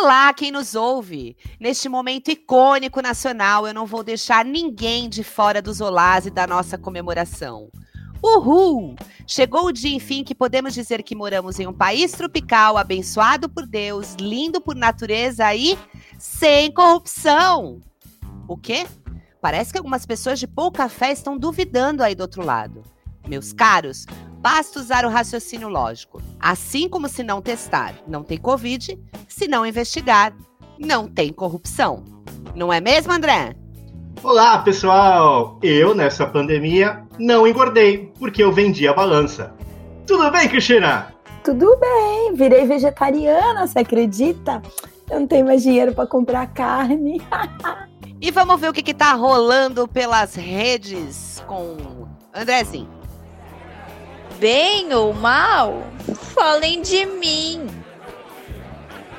Olá, quem nos ouve! Neste momento icônico nacional, eu não vou deixar ninguém de fora dos olás e da nossa comemoração. Uhul! Chegou o dia, enfim, que podemos dizer que moramos em um país tropical, abençoado por Deus, lindo por natureza e sem corrupção. O quê? Parece que algumas pessoas de pouca fé estão duvidando aí do outro lado. Meus caros, basta usar o raciocínio lógico. Assim como se não testar, não tem Covid, se não investigar, não tem corrupção. Não é mesmo, André? Olá, pessoal! Eu, nessa pandemia, não engordei, porque eu vendi a balança. Tudo bem, Cristina? Tudo bem, virei vegetariana, você acredita? Eu não tenho mais dinheiro para comprar carne. e vamos ver o que, que tá rolando pelas redes com Andrezinho bem ou mal, falem de mim.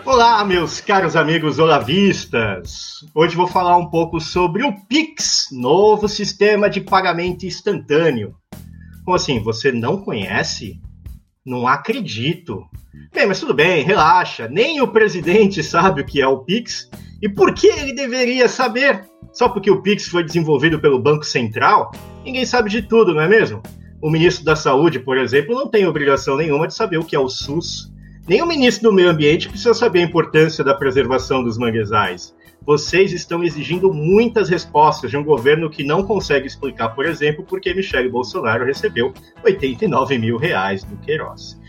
Olá, meus caros amigos olavistas! Hoje vou falar um pouco sobre o Pix, novo sistema de pagamento instantâneo. Como assim, você não conhece? Não acredito. Bem, mas tudo bem, relaxa. Nem o presidente sabe o que é o Pix. E por que ele deveria saber? Só porque o Pix foi desenvolvido pelo Banco Central? Ninguém sabe de tudo, não é mesmo? O ministro da Saúde, por exemplo, não tem obrigação nenhuma de saber o que é o SUS. Nem o ministro do Meio Ambiente precisa saber a importância da preservação dos manguezais. Vocês estão exigindo muitas respostas de um governo que não consegue explicar, por exemplo, por que Michele Bolsonaro recebeu 89 mil reais do Queiroz.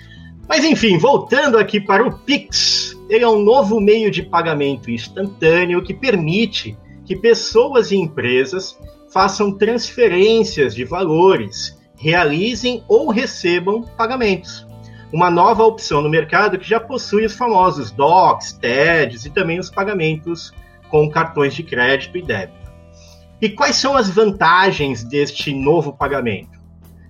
Mas enfim, voltando aqui para o Pix, ele é um novo meio de pagamento instantâneo que permite que pessoas e empresas façam transferências de valores realizem ou recebam pagamentos. Uma nova opção no mercado que já possui os famosos DOCs, TEDs e também os pagamentos com cartões de crédito e débito. E quais são as vantagens deste novo pagamento?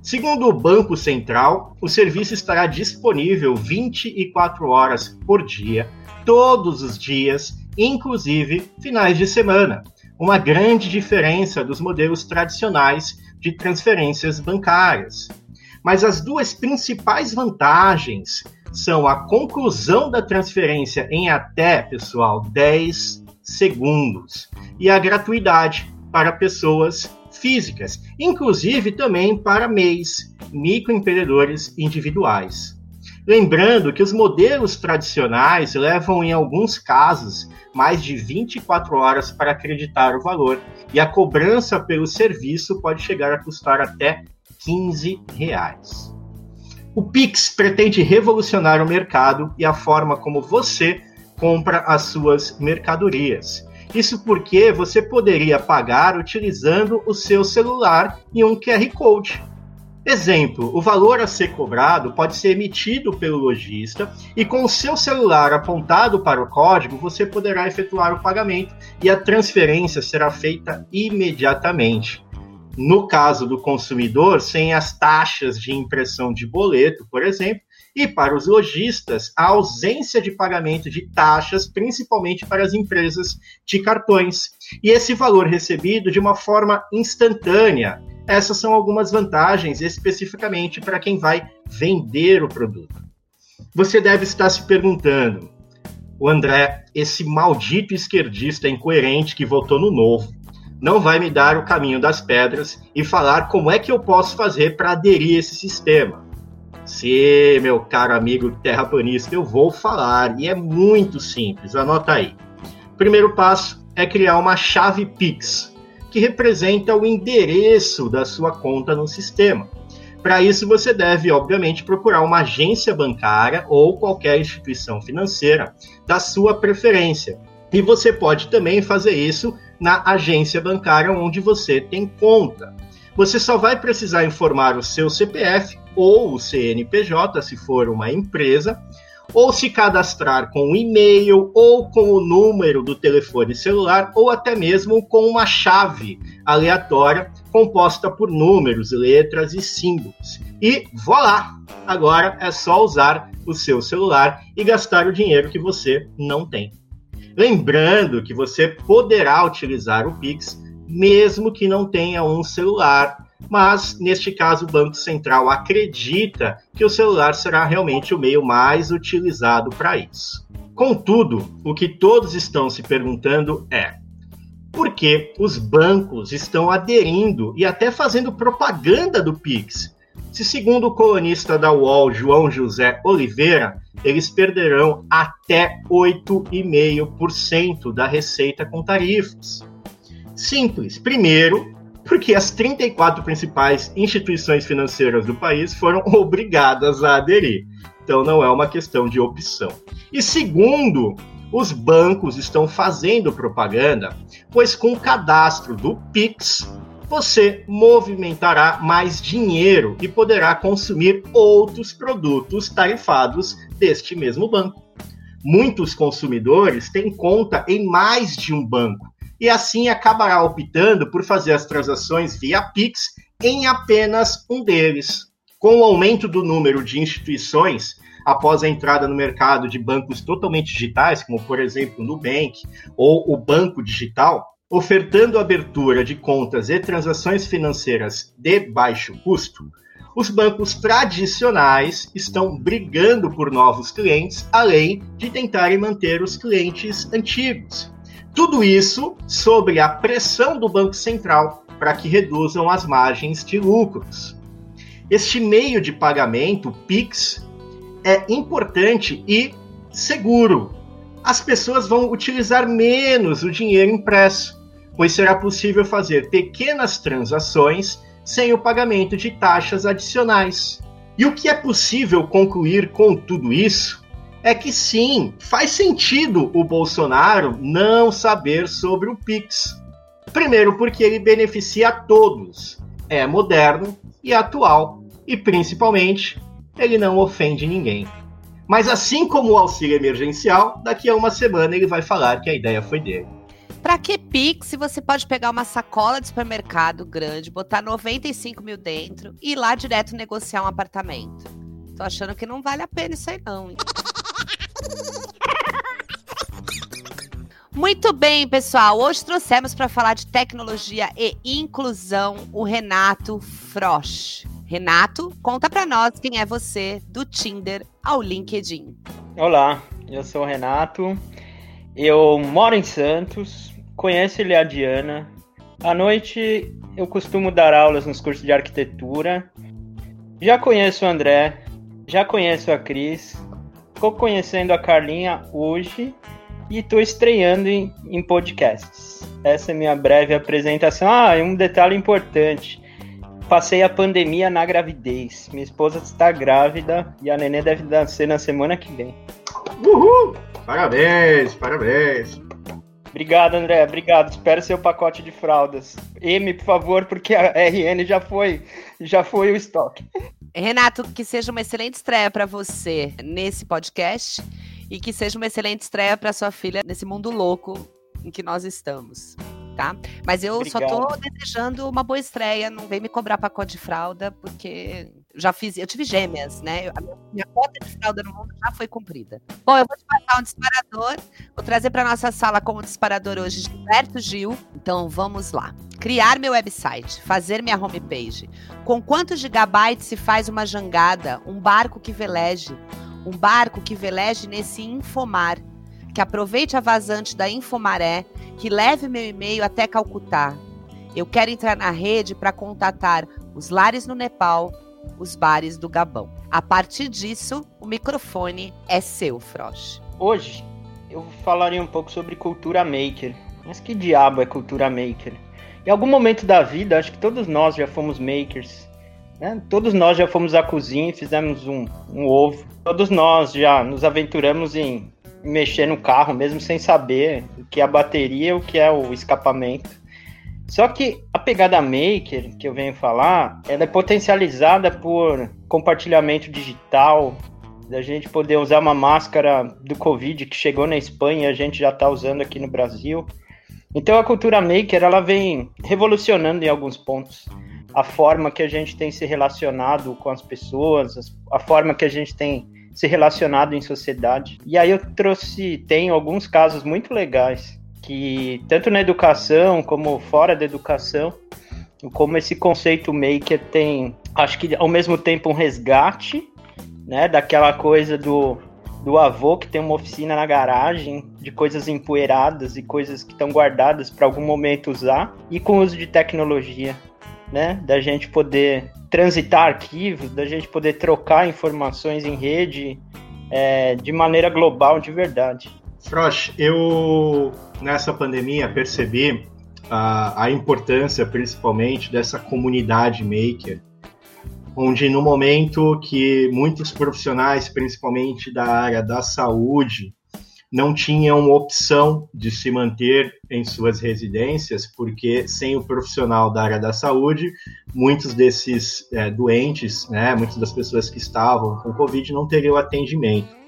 Segundo o Banco Central, o serviço estará disponível 24 horas por dia, todos os dias, inclusive finais de semana. Uma grande diferença dos modelos tradicionais de transferências bancárias. Mas as duas principais vantagens são a conclusão da transferência em até, pessoal, 10 segundos e a gratuidade para pessoas físicas, inclusive também para MEIs, microempreendedores individuais. Lembrando que os modelos tradicionais levam, em alguns casos, mais de 24 horas para acreditar o valor e a cobrança pelo serviço pode chegar a custar até 15 reais. O Pix pretende revolucionar o mercado e a forma como você compra as suas mercadorias. Isso porque você poderia pagar utilizando o seu celular e um QR Code. Exemplo: o valor a ser cobrado pode ser emitido pelo lojista e com o seu celular apontado para o código você poderá efetuar o pagamento e a transferência será feita imediatamente. No caso do consumidor, sem as taxas de impressão de boleto, por exemplo, e para os lojistas, a ausência de pagamento de taxas, principalmente para as empresas de cartões. E esse valor recebido de uma forma instantânea, essas são algumas vantagens especificamente para quem vai vender o produto. Você deve estar se perguntando, o André, esse maldito esquerdista incoerente que votou no novo, não vai me dar o caminho das pedras e falar como é que eu posso fazer para aderir a esse sistema. Se, meu caro amigo terraplanista, eu vou falar e é muito simples, anota aí. Primeiro passo é criar uma chave Pix, que representa o endereço da sua conta no sistema. Para isso, você deve, obviamente, procurar uma agência bancária ou qualquer instituição financeira da sua preferência. E você pode também fazer isso na agência bancária onde você tem conta. Você só vai precisar informar o seu CPF ou o CNPJ, se for uma empresa, ou se cadastrar com o e-mail ou com o número do telefone celular ou até mesmo com uma chave aleatória composta por números, letras e símbolos. E voilá! Agora é só usar o seu celular e gastar o dinheiro que você não tem. Lembrando que você poderá utilizar o Pix mesmo que não tenha um celular mas neste caso o Banco Central acredita que o celular será realmente o meio mais utilizado para isso. Contudo, o que todos estão se perguntando é: por que os bancos estão aderindo e até fazendo propaganda do Pix? Se, segundo o colunista da UOL, João José Oliveira, eles perderão até 8,5% da receita com tarifas. Simples. Primeiro, porque as 34 principais instituições financeiras do país foram obrigadas a aderir. Então não é uma questão de opção. E segundo, os bancos estão fazendo propaganda, pois com o cadastro do Pix, você movimentará mais dinheiro e poderá consumir outros produtos tarifados deste mesmo banco. Muitos consumidores têm conta em mais de um banco e assim acabará optando por fazer as transações via Pix em apenas um deles. Com o aumento do número de instituições após a entrada no mercado de bancos totalmente digitais, como por exemplo o Nubank ou o Banco Digital, ofertando abertura de contas e transações financeiras de baixo custo, os bancos tradicionais estão brigando por novos clientes, além de tentarem manter os clientes antigos. Tudo isso sob a pressão do Banco Central para que reduzam as margens de lucros. Este meio de pagamento, PIX, é importante e seguro. As pessoas vão utilizar menos o dinheiro impresso pois será possível fazer pequenas transações sem o pagamento de taxas adicionais. E o que é possível concluir com tudo isso é que sim, faz sentido o Bolsonaro não saber sobre o Pix. Primeiro, porque ele beneficia a todos, é moderno e atual, e principalmente, ele não ofende ninguém. Mas assim como o auxílio emergencial, daqui a uma semana ele vai falar que a ideia foi dele. Pra que Pix se você pode pegar uma sacola de supermercado grande, botar 95 mil dentro e ir lá direto negociar um apartamento? Tô achando que não vale a pena isso aí, não. Hein? Muito bem, pessoal. Hoje trouxemos para falar de tecnologia e inclusão o Renato Frosch. Renato, conta para nós quem é você do Tinder ao LinkedIn. Olá, eu sou o Renato. Eu moro em Santos, conhece ele a Diana. À noite eu costumo dar aulas nos cursos de arquitetura. Já conheço o André, já conheço a Cris. Estou conhecendo a Carlinha hoje e estou estreando em, em podcasts. Essa é minha breve apresentação. Ah, e um detalhe importante. Passei a pandemia na gravidez. Minha esposa está grávida e a nenê deve nascer na semana que vem. Uhul! Parabéns, parabéns. Obrigado, André. Obrigado. Espero seu pacote de fraldas. M, por favor, porque a RN já foi, já foi o estoque. Renato, que seja uma excelente estreia para você nesse podcast e que seja uma excelente estreia para sua filha nesse mundo louco em que nós estamos. Tá? Mas eu Obrigado. só tô desejando uma boa estreia, não vem me cobrar pacote de fralda, porque já fiz, eu tive gêmeas, né? A minha, cota de fralda no mundo já foi cumprida. Bom, eu vou te passar um disparador, vou trazer para nossa sala como disparador hoje Gilberto Gil. Então vamos lá. Criar meu website, fazer minha homepage. Com quantos gigabytes se faz uma jangada, um barco que veleje, um barco que veleje nesse infomar, que aproveite a vazante da infomaré, que leve meu e-mail até Calcutá. Eu quero entrar na rede para contatar os lares no Nepal, os bares do Gabão. A partir disso, o microfone é seu, Frost. Hoje eu falaria um pouco sobre cultura maker. Mas que diabo é cultura maker? Em algum momento da vida, acho que todos nós já fomos makers. Né? Todos nós já fomos à cozinha e fizemos um, um ovo. Todos nós já nos aventuramos em mexer no carro, mesmo sem saber o que é a bateria, o que é o escapamento. Só que a pegada maker que eu venho falar, ela é potencializada por compartilhamento digital, da gente poder usar uma máscara do Covid que chegou na Espanha e a gente já está usando aqui no Brasil. Então a cultura maker ela vem revolucionando em alguns pontos a forma que a gente tem se relacionado com as pessoas, a forma que a gente tem se relacionado em sociedade. E aí eu trouxe, tem alguns casos muito legais que tanto na educação como fora da educação, como esse conceito maker tem, acho que ao mesmo tempo um resgate, né, daquela coisa do do avô que tem uma oficina na garagem de coisas empoeiradas e coisas que estão guardadas para algum momento usar, e com o uso de tecnologia, né? Da gente poder transitar arquivos, da gente poder trocar informações em rede é, de maneira global, de verdade. Frosh, eu nessa pandemia percebi a, a importância, principalmente, dessa comunidade maker onde no momento que muitos profissionais, principalmente da área da saúde, não tinham opção de se manter em suas residências, porque sem o profissional da área da saúde, muitos desses é, doentes, né, muitas das pessoas que estavam com Covid não teriam atendimento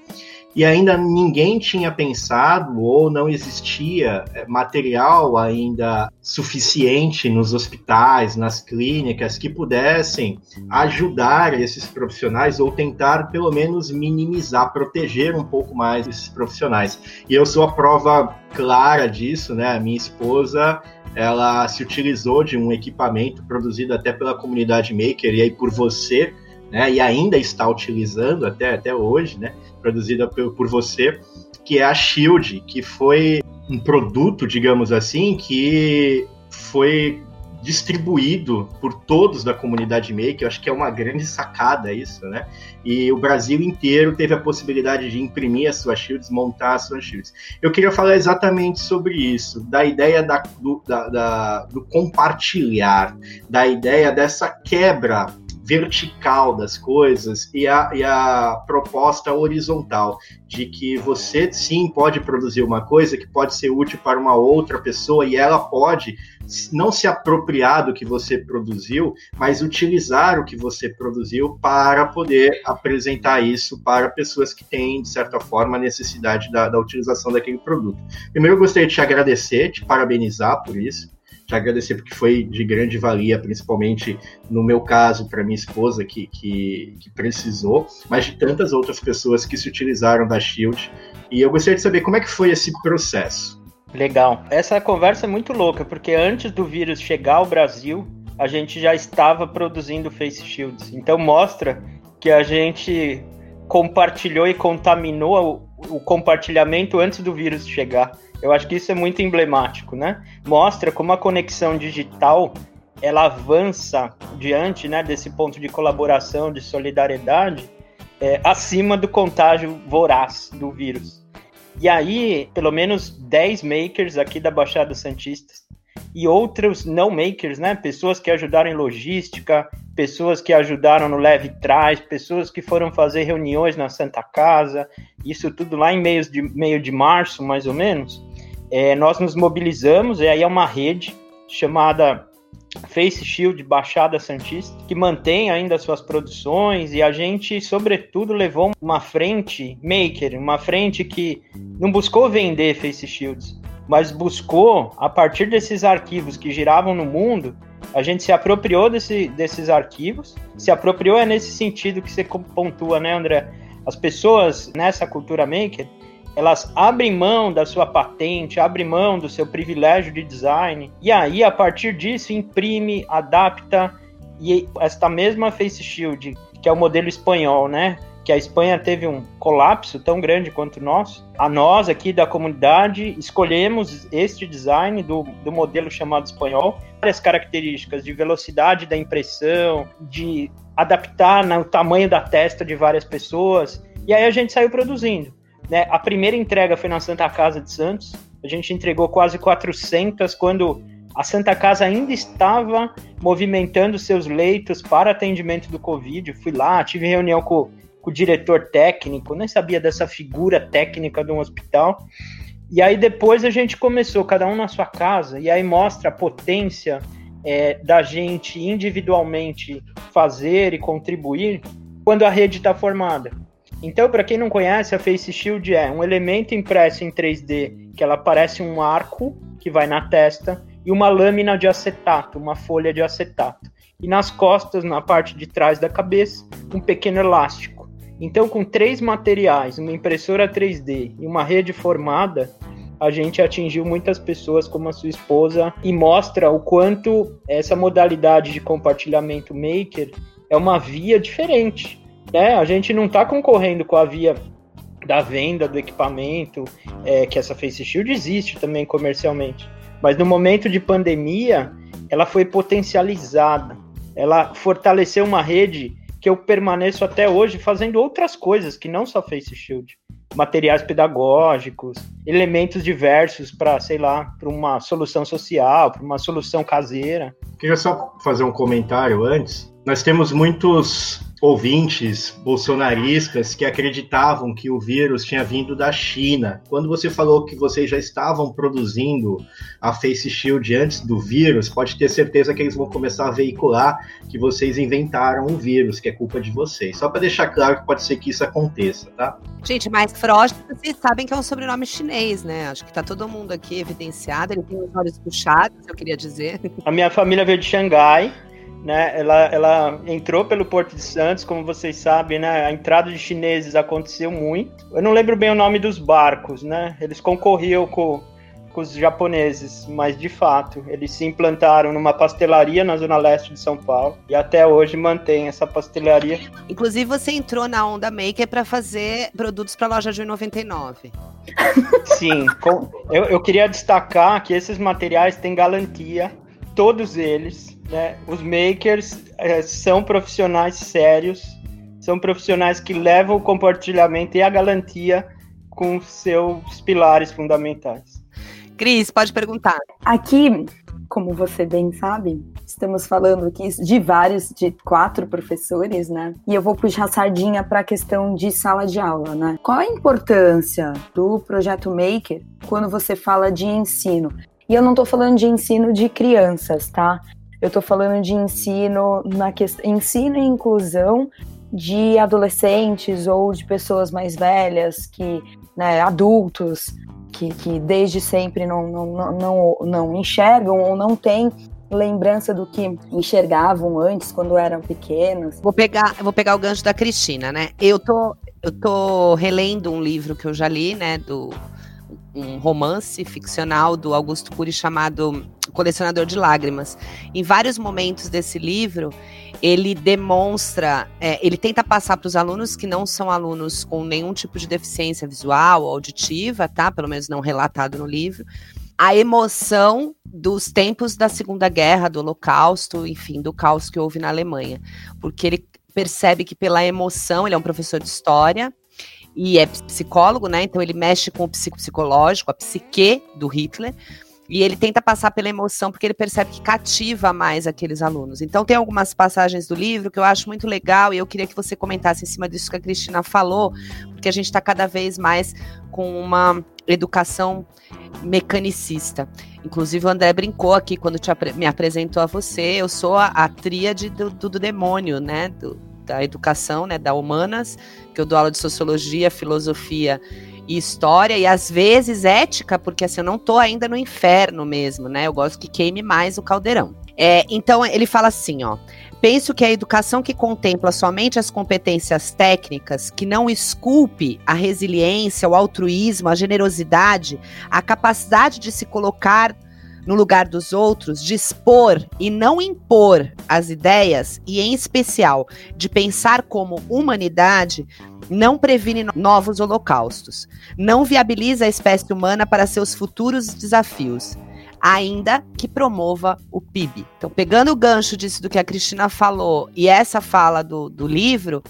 e ainda ninguém tinha pensado ou não existia é, material ainda suficiente nos hospitais, nas clínicas que pudessem ajudar esses profissionais ou tentar pelo menos minimizar, proteger um pouco mais esses profissionais. E eu sou a prova clara disso, né? A minha esposa, ela se utilizou de um equipamento produzido até pela comunidade maker e aí por você, né? E ainda está utilizando até até hoje, né? produzida por, por você, que é a Shield, que foi um produto, digamos assim, que foi distribuído por todos da comunidade Maker, eu acho que é uma grande sacada isso, né? E o Brasil inteiro teve a possibilidade de imprimir as suas shields, montar as suas shields. Eu queria falar exatamente sobre isso, da ideia da, do, da, da, do compartilhar, da ideia dessa quebra vertical das coisas e a, e a proposta horizontal de que você sim pode produzir uma coisa que pode ser útil para uma outra pessoa e ela pode não se apropriar do que você produziu, mas utilizar o que você produziu para poder apresentar isso para pessoas que têm, de certa forma, necessidade da, da utilização daquele produto. Primeiro, eu gostaria de te agradecer, te parabenizar por isso agradecer porque foi de grande valia, principalmente no meu caso, para minha esposa que, que, que, precisou, mas de tantas outras pessoas que se utilizaram da Shield. E eu gostaria de saber como é que foi esse processo. Legal. Essa conversa é muito louca, porque antes do vírus chegar ao Brasil, a gente já estava produzindo face shields. Então mostra que a gente compartilhou e contaminou o, o compartilhamento antes do vírus chegar. Eu acho que isso é muito emblemático, né? Mostra como a conexão digital ela avança diante né, desse ponto de colaboração, de solidariedade, é, acima do contágio voraz do vírus. E aí, pelo menos 10 makers aqui da Baixada Santista e outros não makers, né? Pessoas que ajudaram em logística, pessoas que ajudaram no leve trás, pessoas que foram fazer reuniões na Santa Casa, isso tudo lá em meio de, meio de março, mais ou menos é, nós nos mobilizamos, e aí é uma rede chamada Face Shield Baixada Santista, que mantém ainda suas produções e a gente, sobretudo, levou uma frente maker, uma frente que não buscou vender Face Shields, mas buscou, a partir desses arquivos que giravam no mundo, a gente se apropriou desse, desses arquivos, se apropriou é nesse sentido que você pontua, né, André? As pessoas nessa cultura maker, elas abrem mão da sua patente, abrem mão do seu privilégio de design, e aí, a partir disso, imprime, adapta, e esta mesma Face Shield, que é o modelo espanhol, né? Que a Espanha teve um colapso tão grande quanto o nosso. A nós aqui da comunidade escolhemos este design do, do modelo chamado espanhol, várias características de velocidade da impressão, de adaptar no tamanho da testa de várias pessoas, e aí a gente saiu produzindo. Né? A primeira entrega foi na Santa Casa de Santos. A gente entregou quase 400 quando a Santa Casa ainda estava movimentando seus leitos para atendimento do Covid. fui lá, tive reunião com, com o diretor técnico, nem sabia dessa figura técnica de um hospital. E aí depois a gente começou, cada um na sua casa, e aí mostra a potência é, da gente individualmente fazer e contribuir quando a rede está formada. Então, para quem não conhece, a Face Shield é um elemento impresso em 3D que ela parece um arco que vai na testa e uma lâmina de acetato, uma folha de acetato. E nas costas, na parte de trás da cabeça, um pequeno elástico. Então, com três materiais, uma impressora 3D e uma rede formada, a gente atingiu muitas pessoas como a sua esposa e mostra o quanto essa modalidade de compartilhamento maker é uma via diferente né? A gente não está concorrendo com a via da venda do equipamento, é, que essa face shield existe também comercialmente. Mas no momento de pandemia, ela foi potencializada. Ela fortaleceu uma rede que eu permaneço até hoje fazendo outras coisas que não só face shield materiais pedagógicos, elementos diversos para, sei lá, para uma solução social, para uma solução caseira. Queria só fazer um comentário antes. Nós temos muitos ouvintes bolsonaristas que acreditavam que o vírus tinha vindo da China. Quando você falou que vocês já estavam produzindo a Face Shield antes do vírus, pode ter certeza que eles vão começar a veicular que vocês inventaram o vírus, que é culpa de vocês. Só para deixar claro que pode ser que isso aconteça, tá? Gente, mas Frost, vocês sabem que é um sobrenome chinês, né? Acho que tá todo mundo aqui evidenciado. Ele tem os olhos puxados, eu queria dizer. A minha família veio de Xangai né? Ela, ela entrou pelo Porto de Santos, como vocês sabem, né? A entrada de chineses aconteceu muito. Eu não lembro bem o nome dos barcos, né? Eles concorriam com, com os japoneses, mas de fato, eles se implantaram numa pastelaria na zona leste de São Paulo e até hoje mantém essa pastelaria. Inclusive, você entrou na Onda Maker para fazer produtos para a loja de 99. Sim, com, eu, eu queria destacar que esses materiais têm garantia, todos eles, né? Os makers é, são profissionais sérios, são profissionais que levam o compartilhamento e a garantia com seus pilares fundamentais. Cris, pode perguntar. Aqui, como você bem sabe, estamos falando aqui de vários, de quatro professores, né? E eu vou puxar a sardinha para a questão de sala de aula, né? Qual a importância do projeto Maker quando você fala de ensino? E eu não estou falando de ensino de crianças, tá? Eu estou falando de ensino na questão ensino e inclusão de adolescentes ou de pessoas mais velhas, que, né, adultos, que, que desde sempre não, não, não, não enxergam ou não têm lembrança do que enxergavam antes quando eram pequenos. Vou pegar, vou pegar o gancho da Cristina, né? Eu tô, eu tô relendo um livro que eu já li, né, do um romance ficcional do Augusto Cury chamado Colecionador de Lágrimas. Em vários momentos desse livro, ele demonstra, é, ele tenta passar para os alunos que não são alunos com nenhum tipo de deficiência visual ou auditiva, tá? Pelo menos não relatado no livro, a emoção dos tempos da Segunda Guerra, do Holocausto, enfim, do caos que houve na Alemanha. Porque ele percebe que pela emoção, ele é um professor de história, e é psicólogo, né? Então ele mexe com o psicológico, a psique do Hitler. E ele tenta passar pela emoção porque ele percebe que cativa mais aqueles alunos. Então tem algumas passagens do livro que eu acho muito legal e eu queria que você comentasse em cima disso que a Cristina falou, porque a gente está cada vez mais com uma educação mecanicista. Inclusive o André brincou aqui quando te, me apresentou a você. Eu sou a, a tríade do, do, do demônio, né? Do, da educação, né, da humanas, que eu dou aula de sociologia, filosofia e história, e às vezes ética, porque assim, eu não tô ainda no inferno mesmo, né? Eu gosto que queime mais o caldeirão. É, então ele fala assim, ó. Penso que a educação que contempla somente as competências técnicas, que não esculpe a resiliência, o altruísmo, a generosidade, a capacidade de se colocar no lugar dos outros, de expor e não impor as ideias, e em especial de pensar como humanidade, não previne novos holocaustos, não viabiliza a espécie humana para seus futuros desafios, ainda que promova o PIB. Então, pegando o gancho disso do que a Cristina falou e essa fala do, do livro,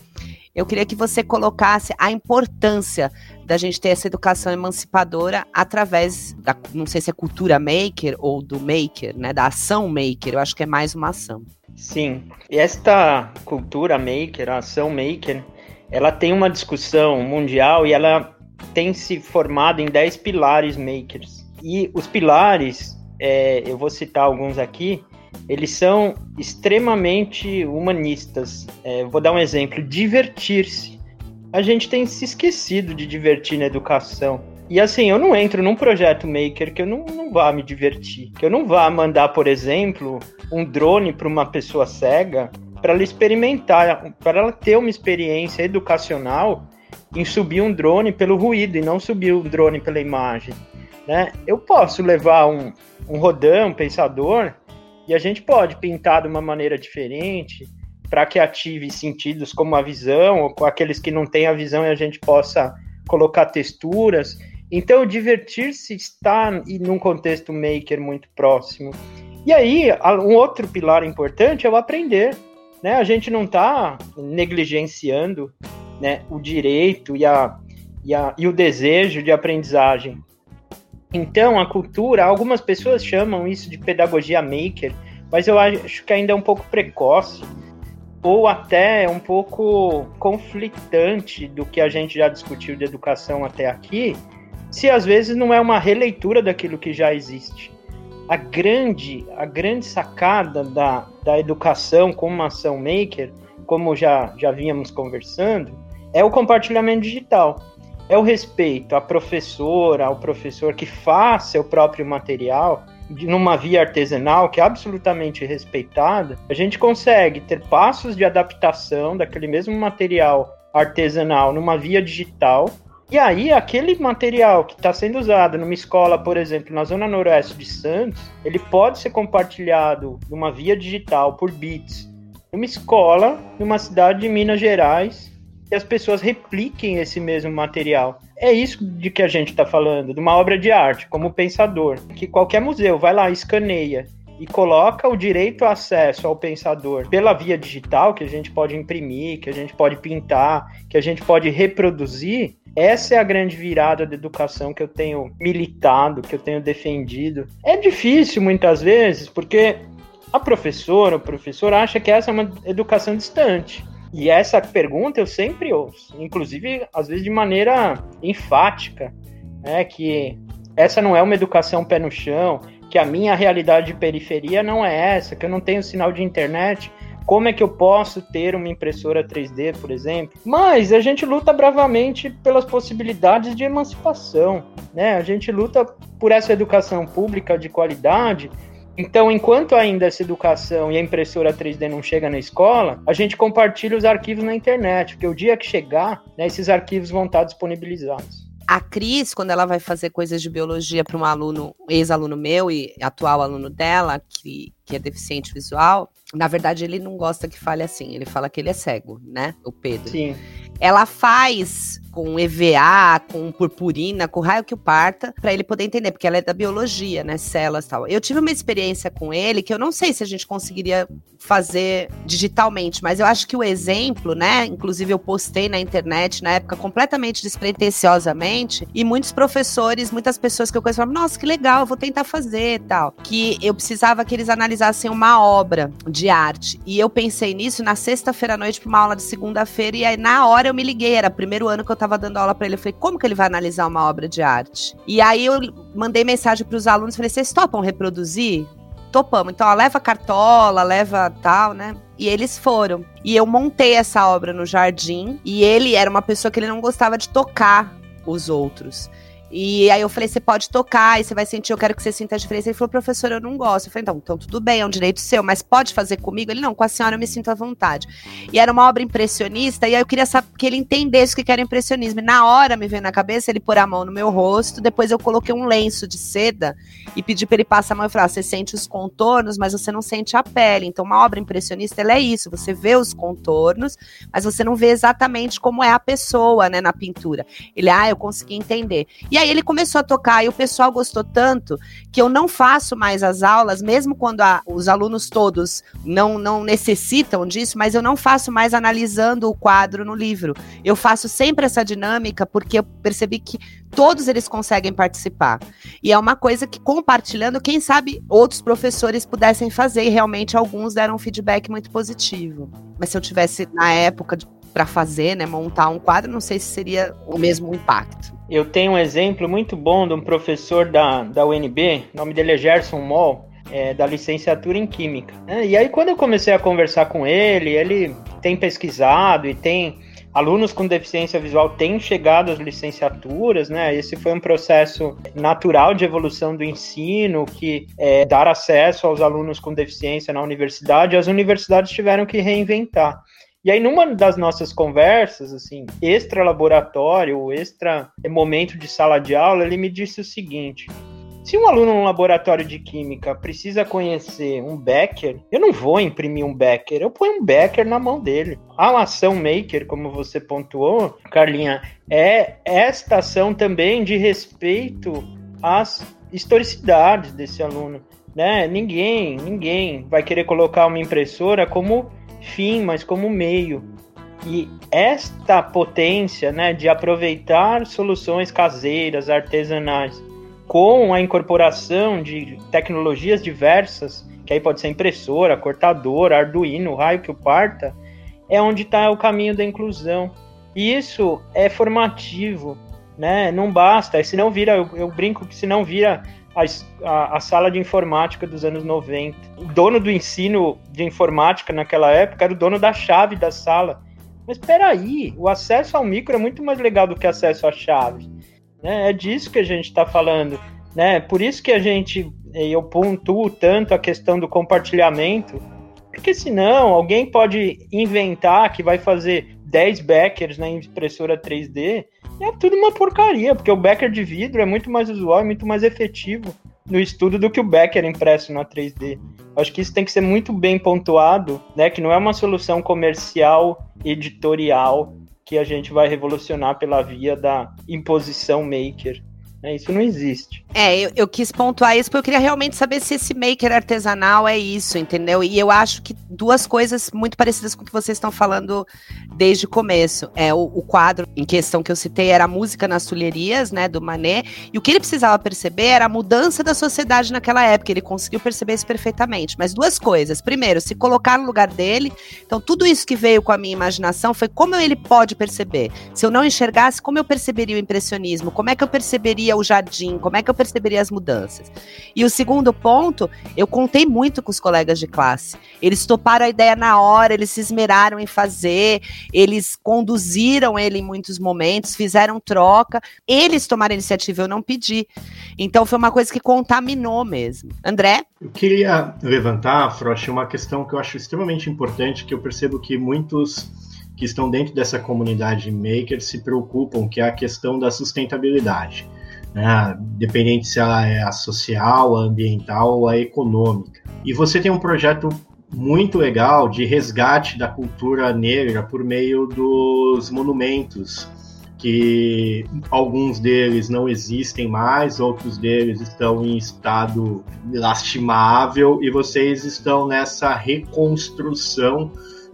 eu queria que você colocasse a importância da gente ter essa educação emancipadora através da, não sei se é cultura maker ou do maker, né, da ação maker, eu acho que é mais uma ação. Sim, e esta cultura maker, a ação maker, ela tem uma discussão mundial e ela tem se formado em 10 pilares makers. E os pilares, é, eu vou citar alguns aqui, eles são extremamente humanistas. É, vou dar um exemplo: divertir-se a gente tem se esquecido de divertir na educação. E assim, eu não entro num projeto maker que eu não, não vá me divertir. Que eu não vá mandar, por exemplo, um drone para uma pessoa cega para ela experimentar, para ela ter uma experiência educacional em subir um drone pelo ruído e não subir o drone pela imagem. Né? Eu posso levar um, um rodão, um pensador, e a gente pode pintar de uma maneira diferente, para que ative sentidos como a visão, ou com aqueles que não têm a visão e a gente possa colocar texturas. Então, divertir-se está num contexto maker muito próximo. E aí, um outro pilar importante é o aprender. Né? A gente não está negligenciando né, o direito e, a, e, a, e o desejo de aprendizagem. Então, a cultura, algumas pessoas chamam isso de pedagogia maker, mas eu acho que ainda é um pouco precoce ou até um pouco conflitante do que a gente já discutiu de educação até aqui, se às vezes não é uma releitura daquilo que já existe. A grande, a grande sacada da, da educação como ação maker, como já, já vínhamos conversando, é o compartilhamento digital. É o respeito à professora, ao professor que faz seu próprio material, numa via artesanal que é absolutamente respeitada, a gente consegue ter passos de adaptação daquele mesmo material artesanal numa via digital. E aí, aquele material que está sendo usado numa escola, por exemplo, na zona noroeste de Santos, ele pode ser compartilhado numa via digital por bits. Numa escola, numa cidade de Minas Gerais, e as pessoas repliquem esse mesmo material. É isso de que a gente está falando, de uma obra de arte, como pensador, que qualquer museu vai lá, escaneia e coloca o direito ao acesso ao pensador pela via digital, que a gente pode imprimir, que a gente pode pintar, que a gente pode reproduzir, essa é a grande virada da educação que eu tenho militado, que eu tenho defendido. É difícil muitas vezes, porque a professora, o professor acha que essa é uma educação distante. E essa pergunta eu sempre ouço, inclusive às vezes de maneira enfática, né, que essa não é uma educação pé no chão, que a minha realidade de periferia não é essa, que eu não tenho sinal de internet. Como é que eu posso ter uma impressora 3D, por exemplo? Mas a gente luta bravamente pelas possibilidades de emancipação, né? A gente luta por essa educação pública de qualidade. Então, enquanto ainda essa educação e a impressora 3D não chega na escola, a gente compartilha os arquivos na internet, porque o dia que chegar, né, esses arquivos vão estar disponibilizados. A Cris, quando ela vai fazer coisas de biologia para um aluno, ex-aluno meu e atual aluno dela, que, que é deficiente visual, na verdade ele não gosta que fale assim, ele fala que ele é cego, né? O Pedro. Sim. Ela faz com EVA, com purpurina, com raio que o parta, para ele poder entender, porque ela é da biologia, né, células tal. Eu tive uma experiência com ele que eu não sei se a gente conseguiria fazer digitalmente, mas eu acho que o exemplo, né, inclusive eu postei na internet na época completamente despretensiosamente, e muitos professores, muitas pessoas que eu conheço falaram: "Nossa, que legal, eu vou tentar fazer", tal. Que eu precisava que eles analisassem uma obra de arte. E eu pensei nisso na sexta-feira à noite para uma aula de segunda-feira e aí na hora eu me liguei, era o primeiro ano que eu tava dando aula para ele. Eu falei, como que ele vai analisar uma obra de arte? E aí eu mandei mensagem para os alunos, falei, vocês topam reproduzir? Topamos. Então, ó, leva cartola, leva tal, né? E eles foram. E eu montei essa obra no jardim. E ele era uma pessoa que ele não gostava de tocar os outros. E aí eu falei, você pode tocar, e você vai sentir, eu quero que você sinta a diferença. Ele falou, professor, eu não gosto. Eu falei, então, então tudo bem, é um direito seu, mas pode fazer comigo? Ele, não, com a senhora eu me sinto à vontade. E era uma obra impressionista, e aí eu queria que ele entendesse o que era impressionismo. E na hora me veio na cabeça ele pôr a mão no meu rosto, depois eu coloquei um lenço de seda e pedi para ele passar a mão e falar: você sente os contornos, mas você não sente a pele. Então, uma obra impressionista ela é isso: você vê os contornos, mas você não vê exatamente como é a pessoa, né, na pintura. Ele, ah, eu consegui entender. E aí aí ele começou a tocar e o pessoal gostou tanto que eu não faço mais as aulas, mesmo quando a, os alunos todos não, não necessitam disso, mas eu não faço mais analisando o quadro no livro. Eu faço sempre essa dinâmica porque eu percebi que todos eles conseguem participar. E é uma coisa que compartilhando, quem sabe outros professores pudessem fazer e realmente alguns deram um feedback muito positivo. Mas se eu tivesse na época para fazer, né, montar um quadro, não sei se seria o mesmo impacto. Eu tenho um exemplo muito bom de um professor da, da UNB, o nome dele é Gerson Moll, é, da licenciatura em Química. É, e aí, quando eu comecei a conversar com ele, ele tem pesquisado e tem alunos com deficiência visual têm chegado às licenciaturas, né? Esse foi um processo natural de evolução do ensino, que é, dar acesso aos alunos com deficiência na universidade, as universidades tiveram que reinventar. E aí, numa das nossas conversas, assim, extra laboratório, extra momento de sala de aula, ele me disse o seguinte: Se um aluno no laboratório de química precisa conhecer um Becker, eu não vou imprimir um Becker, eu ponho um Becker na mão dele. A ação maker, como você pontuou, Carlinha, é esta ação também de respeito às historicidades desse aluno. Né? Ninguém, ninguém vai querer colocar uma impressora como fim, mas como meio. E esta potência né, de aproveitar soluções caseiras, artesanais, com a incorporação de tecnologias diversas, que aí pode ser impressora, cortadora, Arduino, raio que o parta, é onde está o caminho da inclusão. E isso é formativo, né? Não basta, se não vira, eu, eu brinco que se não vira a, a, a, sala de informática dos anos 90. O dono do ensino de informática naquela época era o dono da chave da sala. Mas espera aí, o acesso ao micro é muito mais legal do que acesso à chave. Né? É disso que a gente está falando. Né? Por isso que a gente, eu pontuo tanto a questão do compartilhamento, porque senão alguém pode inventar que vai fazer 10 backers na impressora 3D, e é tudo uma porcaria, porque o backer de vidro é muito mais usual e muito mais efetivo no estudo do que o backer impresso na 3D. Acho que isso tem que ser muito bem pontuado, né? Que não é uma solução comercial, editorial, que a gente vai revolucionar pela via da imposição maker. É, isso não existe. É, eu, eu, quis pontuar isso porque eu queria realmente saber se esse maker artesanal é isso, entendeu? E eu acho que duas coisas muito parecidas com o que vocês estão falando desde o começo. É o, o quadro em questão que eu citei era a música nas tulherias, né, do Manet, e o que ele precisava perceber era a mudança da sociedade naquela época. Ele conseguiu perceber isso perfeitamente. Mas duas coisas. Primeiro, se colocar no lugar dele. Então, tudo isso que veio com a minha imaginação foi como ele pode perceber. Se eu não enxergasse, como eu perceberia o impressionismo? Como é que eu perceberia o jardim? Como é que eu perceberia as mudanças? E o segundo ponto, eu contei muito com os colegas de classe. Eles toparam a ideia na hora, eles se esmeraram em fazer, eles conduziram ele em muitos momentos, fizeram troca. Eles tomaram iniciativa, eu não pedi. Então foi uma coisa que contaminou mesmo. André? Eu queria levantar, Frost, uma questão que eu acho extremamente importante, que eu percebo que muitos que estão dentro dessa comunidade maker se preocupam, que é a questão da sustentabilidade né? dependente se ela é a social, a ambiental ou a econômica. E você tem um projeto muito legal de resgate da cultura negra por meio dos monumentos, que alguns deles não existem mais, outros deles estão em estado lastimável e vocês estão nessa reconstrução,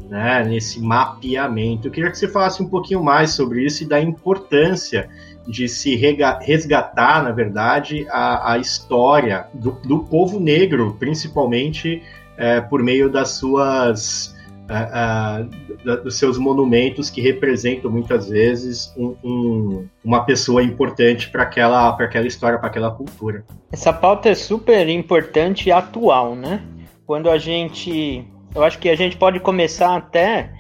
né, nesse mapeamento. Eu queria que você falasse um pouquinho mais sobre isso e da importância de se resgatar, na verdade, a, a história do, do, povo negro, principalmente é, por meio das suas é, é, dos seus monumentos que representam muitas vezes um, um, uma pessoa importante para aquela, aquela história, para aquela cultura. Essa pauta é super importante e atual, né? Quando a gente. Eu acho que a gente pode começar até.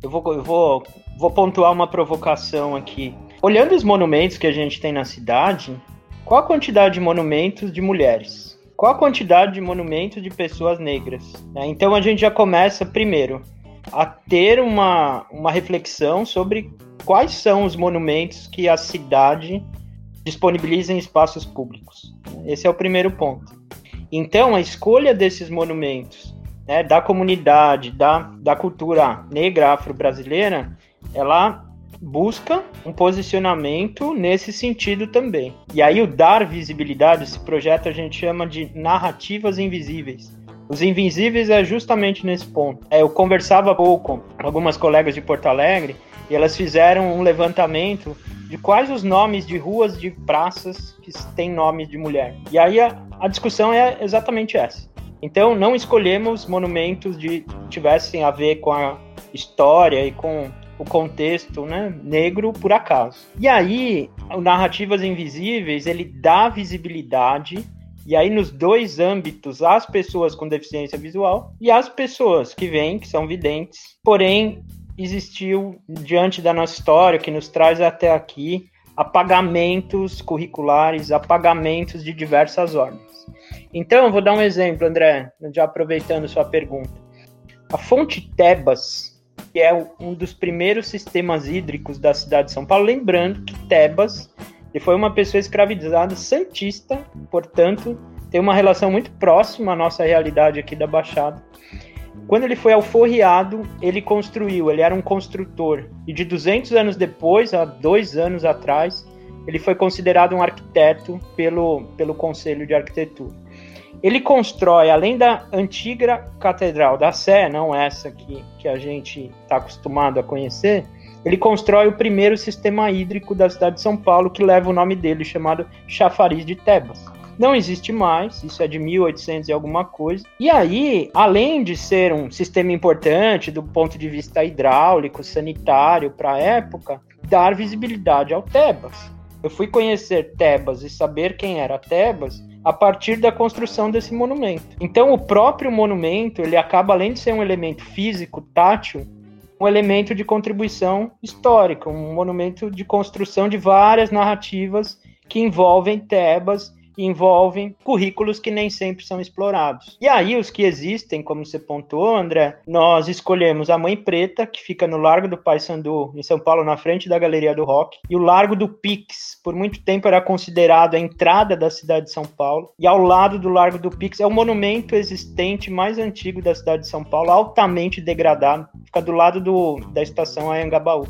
Eu vou, eu vou, vou pontuar uma provocação aqui Olhando os monumentos que a gente tem na cidade, qual a quantidade de monumentos de mulheres? Qual a quantidade de monumentos de pessoas negras? É, então a gente já começa primeiro a ter uma, uma reflexão sobre quais são os monumentos que a cidade disponibiliza em espaços públicos. Esse é o primeiro ponto. Então, a escolha desses monumentos, né, da comunidade, da, da cultura negra afro-brasileira, ela busca um posicionamento nesse sentido também. E aí o dar visibilidade, esse projeto a gente chama de narrativas invisíveis. Os invisíveis é justamente nesse ponto. É, eu conversava pouco com algumas colegas de Porto Alegre e elas fizeram um levantamento de quais os nomes de ruas, de praças que têm nome de mulher. E aí a, a discussão é exatamente essa. Então não escolhemos monumentos de tivessem a ver com a história e com o contexto né, negro por acaso. E aí, o Narrativas Invisíveis, ele dá visibilidade e aí, nos dois âmbitos, as pessoas com deficiência visual e as pessoas que vêm, que são videntes. Porém, existiu, diante da nossa história, que nos traz até aqui, apagamentos curriculares, apagamentos de diversas ordens. Então, vou dar um exemplo, André, já aproveitando sua pergunta. A fonte Tebas, que é um dos primeiros sistemas hídricos da cidade de São Paulo. Lembrando que Tebas Ele foi uma pessoa escravizada santista, portanto, tem uma relação muito próxima à nossa realidade aqui da Baixada. Quando ele foi alforriado, ele construiu, ele era um construtor. E de 200 anos depois, há dois anos atrás, ele foi considerado um arquiteto pelo, pelo Conselho de Arquitetura. Ele constrói, além da antiga Catedral da Sé, não essa que, que a gente está acostumado a conhecer, ele constrói o primeiro sistema hídrico da cidade de São Paulo, que leva o nome dele, chamado Chafariz de Tebas. Não existe mais, isso é de 1800 e alguma coisa. E aí, além de ser um sistema importante do ponto de vista hidráulico, sanitário para a época, dar visibilidade ao Tebas. Eu fui conhecer Tebas e saber quem era Tebas a partir da construção desse monumento. Então, o próprio monumento, ele acaba além de ser um elemento físico, tátil, um elemento de contribuição histórica, um monumento de construção de várias narrativas que envolvem Tebas envolvem currículos que nem sempre são explorados. E aí, os que existem, como você pontuou, André, nós escolhemos a Mãe Preta, que fica no Largo do Paissandu, em São Paulo, na frente da Galeria do Rock, e o Largo do Pix, por muito tempo era considerado a entrada da cidade de São Paulo, e ao lado do Largo do Pix é o monumento existente mais antigo da cidade de São Paulo, altamente degradado, fica do lado do, da estação Anhangabaú.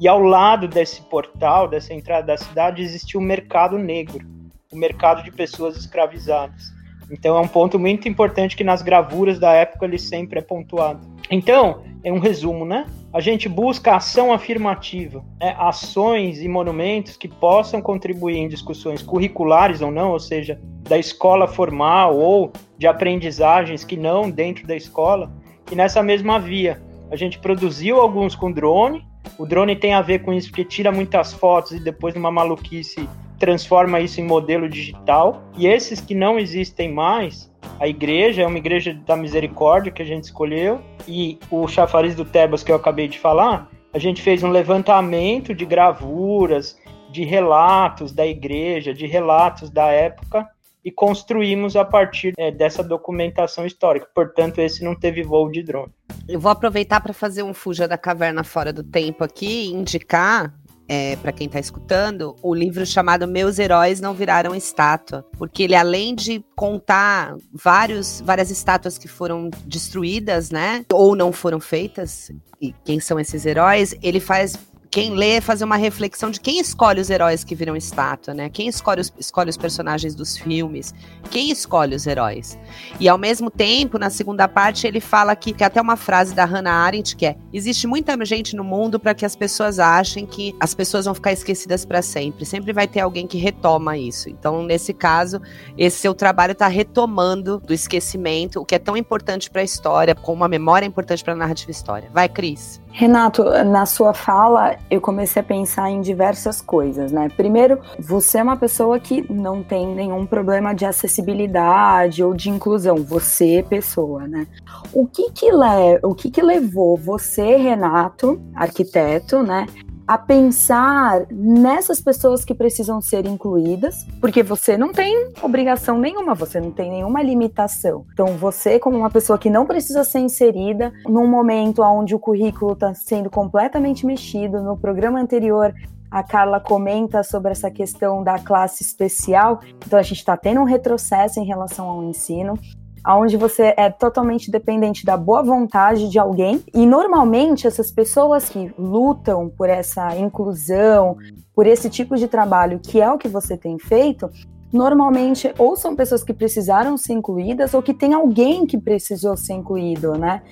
E ao lado desse portal, dessa entrada da cidade, existiu o Mercado Negro, o mercado de pessoas escravizadas. Então é um ponto muito importante que nas gravuras da época ele sempre é pontuado. Então, é um resumo, né? A gente busca ação afirmativa, né? ações e monumentos que possam contribuir em discussões curriculares ou não, ou seja, da escola formal ou de aprendizagens que não dentro da escola, e nessa mesma via. A gente produziu alguns com drone, o drone tem a ver com isso porque tira muitas fotos e depois numa maluquice transforma isso em modelo digital. E esses que não existem mais, a igreja é uma igreja da misericórdia que a gente escolheu, e o chafariz do Tebas que eu acabei de falar, a gente fez um levantamento de gravuras, de relatos da igreja, de relatos da época, e construímos a partir é, dessa documentação histórica. Portanto, esse não teve voo de drone. Eu vou aproveitar para fazer um Fuja da Caverna Fora do Tempo aqui e indicar é, para quem está escutando, o livro chamado Meus Heróis Não Viraram Estátua, porque ele, além de contar vários, várias estátuas que foram destruídas, né, ou não foram feitas, e quem são esses heróis, ele faz quem lê fazer uma reflexão de quem escolhe os heróis que viram estátua, né? Quem escolhe os, escolhe os personagens dos filmes, quem escolhe os heróis. E ao mesmo tempo, na segunda parte, ele fala que, que até uma frase da Hannah Arendt que é: existe muita gente no mundo para que as pessoas achem que as pessoas vão ficar esquecidas para sempre. Sempre vai ter alguém que retoma isso. Então, nesse caso, esse seu trabalho está retomando do esquecimento, o que é tão importante para a história, como a memória é importante para a narrativa história. Vai, Cris. Renato, na sua fala, eu comecei a pensar em diversas coisas, né? Primeiro, você é uma pessoa que não tem nenhum problema de acessibilidade ou de inclusão, você pessoa, né? O que que, le o que, que levou você, Renato, arquiteto, né, a pensar nessas pessoas que precisam ser incluídas, porque você não tem obrigação nenhuma, você não tem nenhuma limitação. Então, você, como uma pessoa que não precisa ser inserida, num momento onde o currículo está sendo completamente mexido, no programa anterior a Carla comenta sobre essa questão da classe especial, então a gente está tendo um retrocesso em relação ao ensino onde você é totalmente dependente da boa vontade de alguém. E normalmente essas pessoas que lutam por essa inclusão, por esse tipo de trabalho, que é o que você tem feito, normalmente ou são pessoas que precisaram ser incluídas ou que tem alguém que precisou ser incluído, né?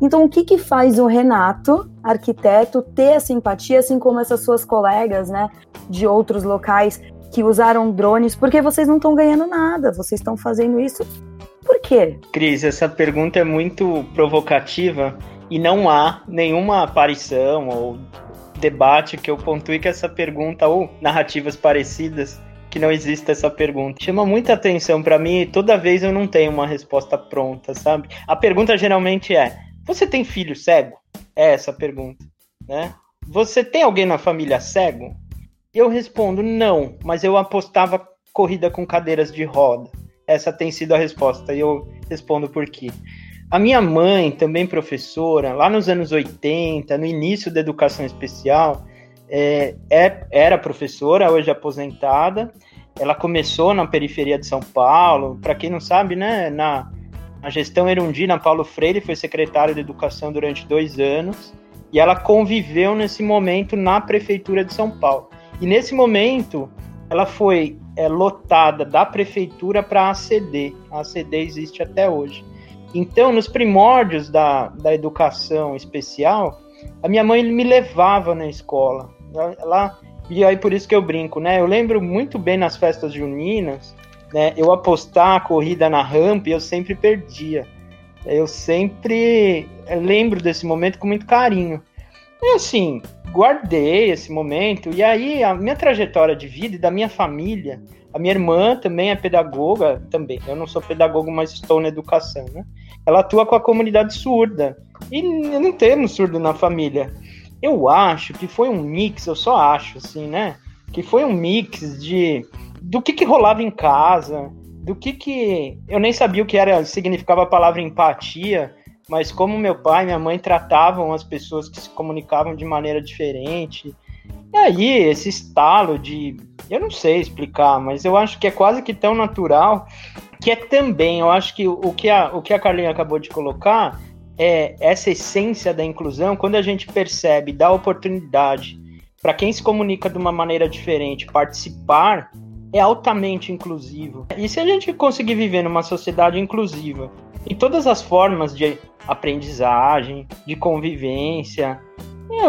Então, o que, que faz o Renato, arquiteto, ter essa empatia, assim como essas suas colegas, né, de outros locais que usaram drones? Porque vocês não estão ganhando nada, vocês estão fazendo isso quê? Cris, essa pergunta é muito provocativa e não há nenhuma aparição ou debate que eu pontue que essa pergunta ou narrativas parecidas que não exista essa pergunta. Chama muita atenção para mim e toda vez eu não tenho uma resposta pronta, sabe? A pergunta geralmente é: você tem filho cego? É essa a pergunta, né? Você tem alguém na família cego? Eu respondo não, mas eu apostava corrida com cadeiras de roda essa tem sido a resposta e eu respondo por quê. A minha mãe, também professora, lá nos anos 80, no início da educação especial, é, é, era professora, hoje aposentada. Ela começou na periferia de São Paulo. Para quem não sabe, né, na, na gestão Erundina, Paulo Freire foi secretário de Educação durante dois anos e ela conviveu nesse momento na prefeitura de São Paulo. E nesse momento, ela foi é, lotada da prefeitura para a ACD. A ACD existe até hoje. Então, nos primórdios da, da educação especial, a minha mãe me levava na escola. Ela, e aí por isso que eu brinco, né? Eu lembro muito bem nas festas juninas, né? Eu apostar a corrida na rampa e eu sempre perdia. Eu sempre lembro desse momento com muito carinho. E assim, guardei esse momento. E aí, a minha trajetória de vida e da minha família, a minha irmã também é pedagoga, também. Eu não sou pedagogo, mas estou na educação, né? Ela atua com a comunidade surda. E não temos surdo na família. Eu acho que foi um mix, eu só acho, assim, né? Que foi um mix de do que, que rolava em casa, do que que eu nem sabia o que era significava a palavra empatia, mas como meu pai e minha mãe tratavam as pessoas que se comunicavam de maneira diferente. E aí esse estalo de, eu não sei explicar, mas eu acho que é quase que tão natural que é também, eu acho que o que a, o que a Carlinha acabou de colocar é essa essência da inclusão, quando a gente percebe, dá oportunidade para quem se comunica de uma maneira diferente participar, é altamente inclusivo. E se a gente conseguir viver numa sociedade inclusiva, em todas as formas de aprendizagem, de convivência,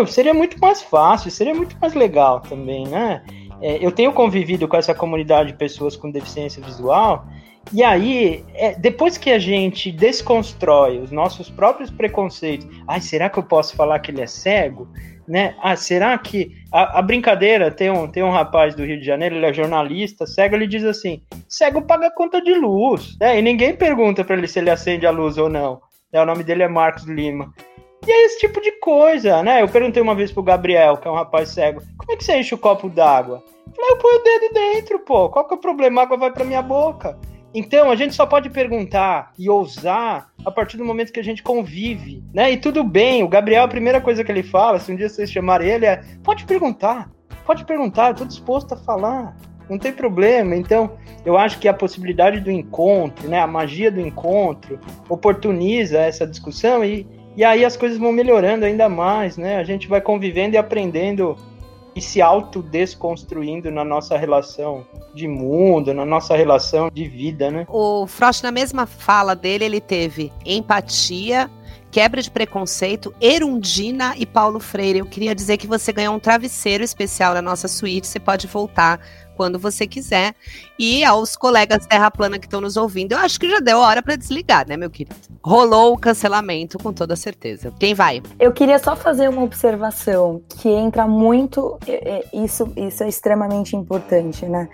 seria muito mais fácil, seria muito mais legal também, né? É, eu tenho convivido com essa comunidade de pessoas com deficiência visual e aí, é, depois que a gente desconstrói os nossos próprios preconceitos, ai, será que eu posso falar que ele é cego? Né? Ah, será que. A, a, brincadeira, tem um, tem um rapaz do Rio de Janeiro, ele é jornalista, cego, ele diz assim: cego paga conta de luz. Né? E ninguém pergunta para ele se ele acende a luz ou não. Né? O nome dele é Marcos Lima. E é esse tipo de coisa, né? Eu perguntei uma vez pro Gabriel, que é um rapaz cego, como é que você enche o copo d'água? Falei, eu ponho o dedo dentro, pô. Qual que é o problema? A água vai pra minha boca. Então, a gente só pode perguntar e ousar a partir do momento que a gente convive, né? E tudo bem, o Gabriel, a primeira coisa que ele fala, se um dia vocês chamarem ele, é: pode perguntar, pode perguntar, eu tô disposto a falar, não tem problema. Então, eu acho que a possibilidade do encontro, né, a magia do encontro, oportuniza essa discussão e, e aí as coisas vão melhorando ainda mais, né? A gente vai convivendo e aprendendo e se autodesconstruindo na nossa relação de mundo, na nossa relação de vida, né? O Frost, na mesma fala dele, ele teve empatia, quebra de preconceito, Erundina e Paulo Freire. Eu queria dizer que você ganhou um travesseiro especial na nossa suíte. Você pode voltar quando você quiser. E aos colegas Terra Plana que estão nos ouvindo, eu acho que já deu a hora para desligar, né, meu querido? Rolou o cancelamento com toda certeza. Quem vai? Eu queria só fazer uma observação que entra muito, isso, isso é extremamente importante, né?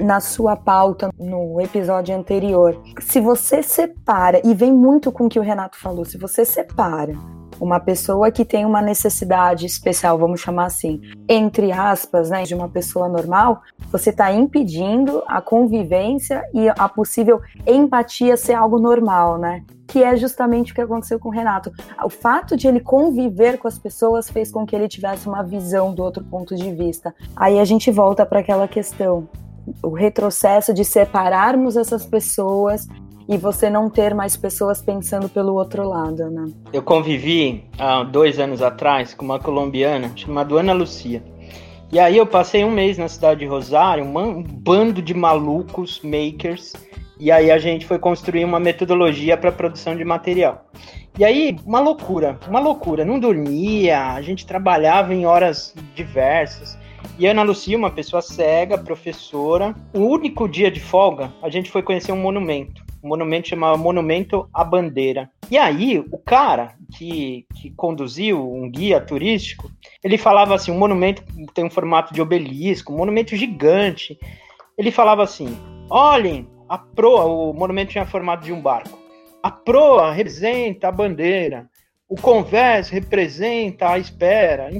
Na sua pauta no episódio anterior. Se você separa, e vem muito com o que o Renato falou, se você separa uma pessoa que tem uma necessidade especial, vamos chamar assim, entre aspas, né, de uma pessoa normal, você está impedindo a convivência e a possível empatia ser algo normal, né? Que é justamente o que aconteceu com o Renato. O fato de ele conviver com as pessoas fez com que ele tivesse uma visão do outro ponto de vista. Aí a gente volta para aquela questão o retrocesso de separarmos essas pessoas e você não ter mais pessoas pensando pelo outro lado, né? Eu convivi há dois anos atrás com uma colombiana chamada Ana Lucia. E aí eu passei um mês na cidade de Rosário, um bando de malucos, makers, e aí a gente foi construir uma metodologia para produção de material. E aí, uma loucura, uma loucura. Não dormia, a gente trabalhava em horas diversas. E Ana Lucia, uma pessoa cega, professora, o único dia de folga, a gente foi conhecer um monumento. O monumento chamava Monumento à Bandeira. E aí, o cara que, que conduziu um guia turístico, ele falava assim: um monumento tem um formato de obelisco, um monumento gigante. Ele falava assim: olhem, a proa, o monumento tinha formato de um barco. A proa representa a bandeira, o convés representa a espera.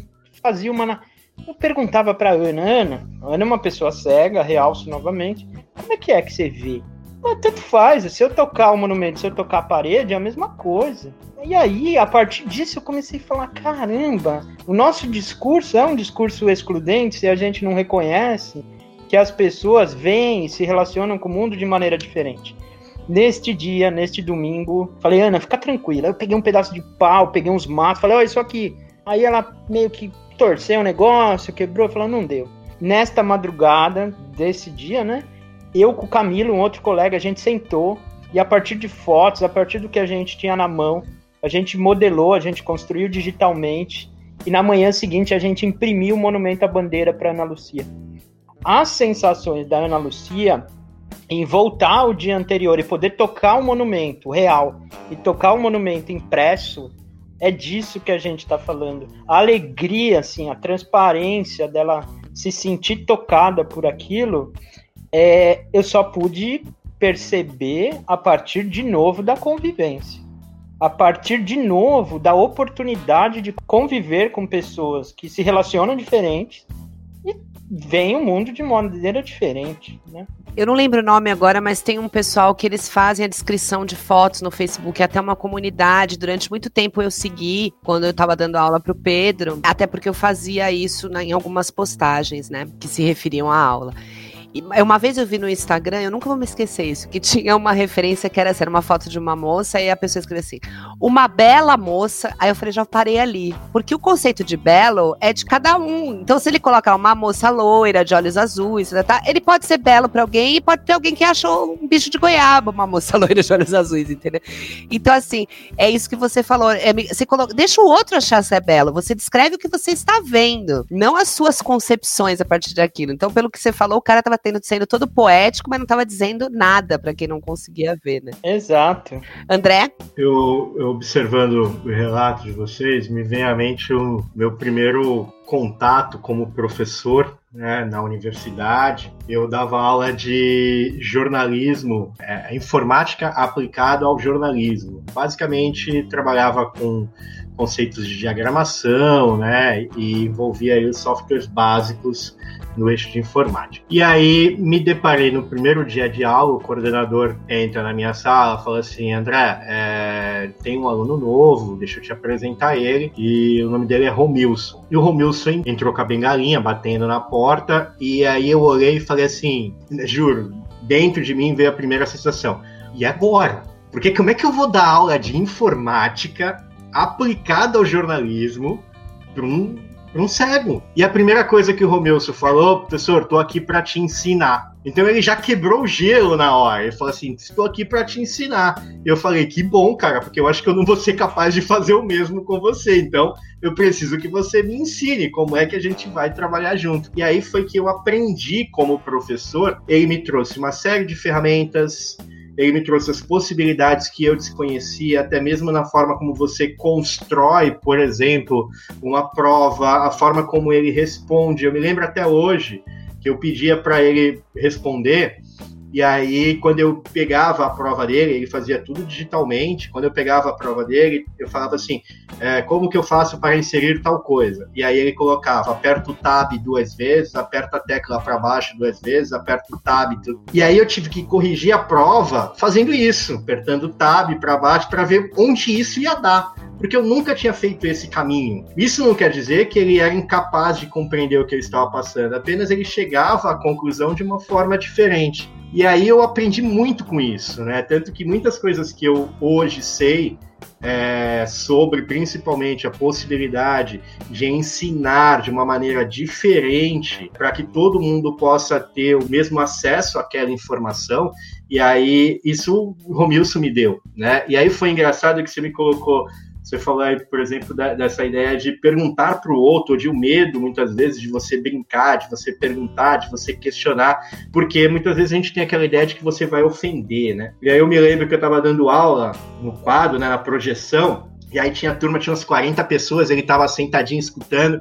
Fazia uma. Eu perguntava para Ana, Ana, Ana é uma pessoa cega, realço novamente, como é que é que você vê tanto faz, se eu tocar o monumento, se eu tocar a parede, é a mesma coisa. E aí, a partir disso, eu comecei a falar: caramba, o nosso discurso é um discurso excludente se a gente não reconhece que as pessoas veem e se relacionam com o mundo de maneira diferente. Neste dia, neste domingo, falei, Ana, fica tranquila. Eu peguei um pedaço de pau, peguei uns matos, falei, olha isso aqui. Aí ela meio que torceu o negócio, quebrou, falou, não deu. Nesta madrugada desse dia, né? Eu com o Camilo, um outro colega, a gente sentou e a partir de fotos, a partir do que a gente tinha na mão, a gente modelou, a gente construiu digitalmente e na manhã seguinte a gente imprimiu o monumento à bandeira para Ana Lucia. As sensações da Ana Lucia em voltar o dia anterior e poder tocar o monumento real e tocar o monumento impresso, é disso que a gente está falando. A alegria, assim, a transparência dela se sentir tocada por aquilo, é, eu só pude perceber a partir de novo da convivência. A partir de novo da oportunidade de conviver com pessoas que se relacionam diferentes e veem o mundo de maneira diferente, né? Eu não lembro o nome agora, mas tem um pessoal que eles fazem a descrição de fotos no Facebook, até uma comunidade. Durante muito tempo eu segui quando eu estava dando aula para o Pedro, até porque eu fazia isso em algumas postagens, né, que se referiam à aula. E uma vez eu vi no Instagram, eu nunca vou me esquecer isso, que tinha uma referência que era, assim, era uma foto de uma moça e a pessoa escreveu assim: uma bela moça. Aí eu falei, já parei ali. Porque o conceito de belo é de cada um. Então, se ele colocar uma moça loira, de olhos azuis, tá, ele pode ser belo para alguém e pode ter alguém que achou um bicho de goiaba, uma moça loira de olhos azuis, entendeu? Então, assim, é isso que você falou. É, você coloca, deixa o outro achar se é belo. Você descreve o que você está vendo, não as suas concepções a partir daquilo. Então, pelo que você falou, o cara tava tendo, sendo todo poético, mas não estava dizendo nada para quem não conseguia ver, né? Exato. André? Eu, eu, observando o relato de vocês, me vem à mente o meu primeiro contato como professor né, na universidade. Eu dava aula de jornalismo, é, informática aplicada ao jornalismo. Basicamente, trabalhava com conceitos de diagramação, né, e envolvia aí os softwares básicos no eixo de informática. E aí me deparei no primeiro dia de aula, o coordenador entra na minha sala, fala assim, André, é, tem um aluno novo, deixa eu te apresentar ele, e o nome dele é Romilson. E o Romilson entrou com a bengalinha, batendo na porta, e aí eu olhei e falei assim, juro, dentro de mim veio a primeira sensação, e agora? Porque como é que eu vou dar aula de informática aplicada ao jornalismo para um um cego. E a primeira coisa que o Romilson falou, professor, tô aqui para te ensinar. Então ele já quebrou o gelo na hora. Ele falou assim: estou aqui para te ensinar. Eu falei: que bom, cara, porque eu acho que eu não vou ser capaz de fazer o mesmo com você. Então eu preciso que você me ensine como é que a gente vai trabalhar junto. E aí foi que eu aprendi como professor. Ele me trouxe uma série de ferramentas ele me trouxe as possibilidades que eu desconhecia, até mesmo na forma como você constrói, por exemplo, uma prova, a forma como ele responde. Eu me lembro até hoje que eu pedia para ele responder e aí, quando eu pegava a prova dele, ele fazia tudo digitalmente. Quando eu pegava a prova dele, eu falava assim: é, como que eu faço para inserir tal coisa? E aí ele colocava: aperta o tab duas vezes, aperta a tecla para baixo duas vezes, aperta o tab. Tudo. E aí eu tive que corrigir a prova fazendo isso, apertando o tab para baixo para ver onde isso ia dar porque eu nunca tinha feito esse caminho. Isso não quer dizer que ele era incapaz de compreender o que ele estava passando, apenas ele chegava à conclusão de uma forma diferente. E aí eu aprendi muito com isso, né? Tanto que muitas coisas que eu hoje sei é, sobre principalmente a possibilidade de ensinar de uma maneira diferente para que todo mundo possa ter o mesmo acesso àquela informação. E aí isso o Romilson me deu, né? E aí foi engraçado que você me colocou você falou aí, por exemplo, da, dessa ideia de perguntar para o outro, de o um medo, muitas vezes, de você brincar, de você perguntar, de você questionar, porque muitas vezes a gente tem aquela ideia de que você vai ofender, né? E aí eu me lembro que eu estava dando aula no quadro, né, na projeção, e aí tinha a turma, tinha umas 40 pessoas, ele estava sentadinho escutando,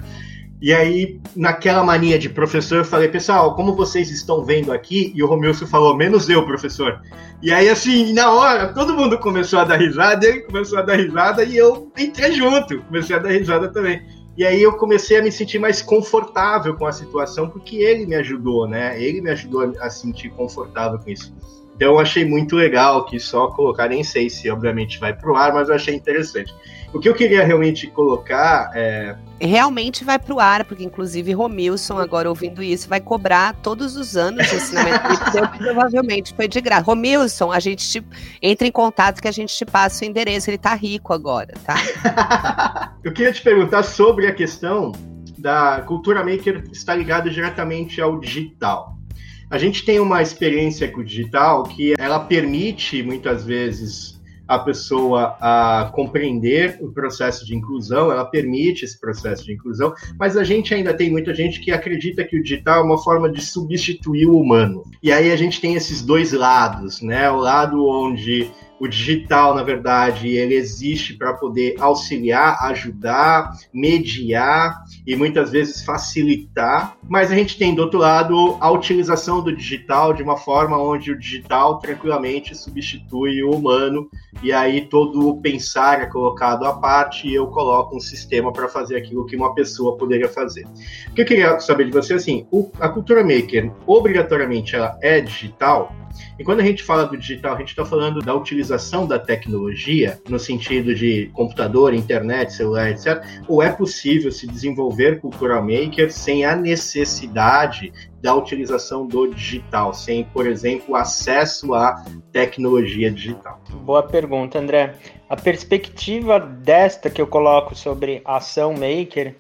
e aí, naquela mania de professor, eu falei, pessoal, como vocês estão vendo aqui? E o Romilson falou, menos eu, professor. E aí, assim, na hora, todo mundo começou a dar risada, ele começou a dar risada e eu entrei junto, comecei a dar risada também. E aí eu comecei a me sentir mais confortável com a situação, porque ele me ajudou, né? Ele me ajudou a sentir confortável com isso. Então eu achei muito legal que só colocar, nem sei se obviamente vai pro ar, mas eu achei interessante. O que eu queria realmente colocar é. Realmente vai pro ar, porque inclusive Romilson, agora ouvindo isso, vai cobrar todos os anos de ensinamento provavelmente foi de graça. Romilson, a gente te... entra em contato que a gente te passa o endereço, ele tá rico agora, tá? eu queria te perguntar sobre a questão da cultura maker estar ligada diretamente ao digital. A gente tem uma experiência com o digital que ela permite muitas vezes a pessoa a compreender o processo de inclusão, ela permite esse processo de inclusão, mas a gente ainda tem muita gente que acredita que o digital é uma forma de substituir o humano. E aí a gente tem esses dois lados, né? O lado onde o digital, na verdade, ele existe para poder auxiliar, ajudar, mediar e muitas vezes facilitar. Mas a gente tem do outro lado a utilização do digital de uma forma onde o digital tranquilamente substitui o humano e aí todo o pensar é colocado à parte e eu coloco um sistema para fazer aquilo que uma pessoa poderia fazer. O que eu queria saber de você assim, a cultura maker obrigatoriamente ela é digital? E quando a gente fala do digital, a gente está falando da utilização da tecnologia no sentido de computador, internet, celular, etc. Ou é possível se desenvolver cultura maker sem a necessidade da utilização do digital, sem, por exemplo, acesso à tecnologia digital? Boa pergunta, André. A perspectiva desta que eu coloco sobre ação maker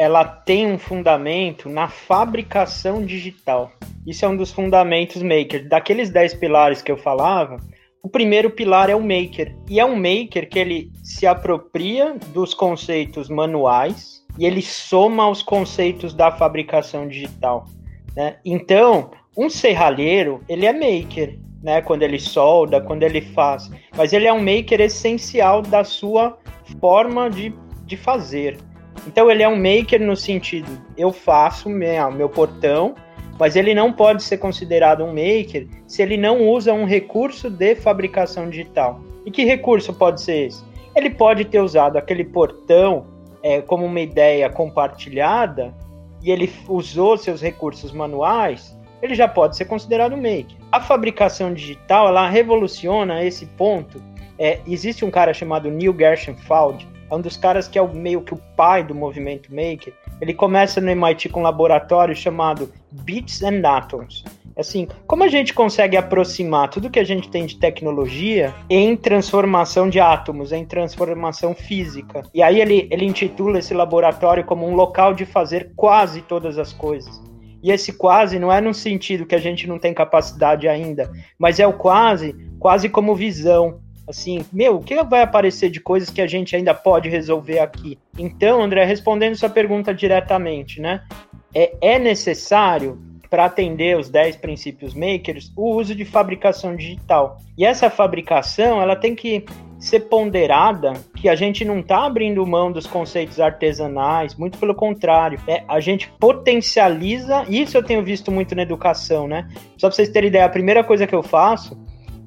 ela tem um fundamento na fabricação digital. Isso é um dos fundamentos maker. Daqueles 10 pilares que eu falava, o primeiro pilar é o maker. E é um maker que ele se apropria dos conceitos manuais e ele soma os conceitos da fabricação digital. Né? Então, um serralheiro, ele é maker, né? Quando ele solda, quando ele faz. Mas ele é um maker essencial da sua forma de, de fazer. Então ele é um maker no sentido, eu faço meu, meu portão, mas ele não pode ser considerado um maker se ele não usa um recurso de fabricação digital. E que recurso pode ser esse? Ele pode ter usado aquele portão é, como uma ideia compartilhada e ele usou seus recursos manuais, ele já pode ser considerado um maker. A fabricação digital ela revoluciona esse ponto. É, existe um cara chamado Neil Gershon Fald é um dos caras que é o, meio que o pai do movimento maker. Ele começa no MIT com um laboratório chamado Bits and Atoms. Assim, como a gente consegue aproximar tudo que a gente tem de tecnologia em transformação de átomos, em transformação física? E aí ele, ele intitula esse laboratório como um local de fazer quase todas as coisas. E esse quase não é no sentido que a gente não tem capacidade ainda, mas é o quase, quase como visão, Assim, meu, o que vai aparecer de coisas que a gente ainda pode resolver aqui? Então, André, respondendo sua pergunta diretamente, né? É, é necessário para atender os 10 princípios makers o uso de fabricação digital. E essa fabricação, ela tem que ser ponderada que a gente não está abrindo mão dos conceitos artesanais, muito pelo contrário, é, a gente potencializa, isso eu tenho visto muito na educação, né? Só para vocês terem ideia, a primeira coisa que eu faço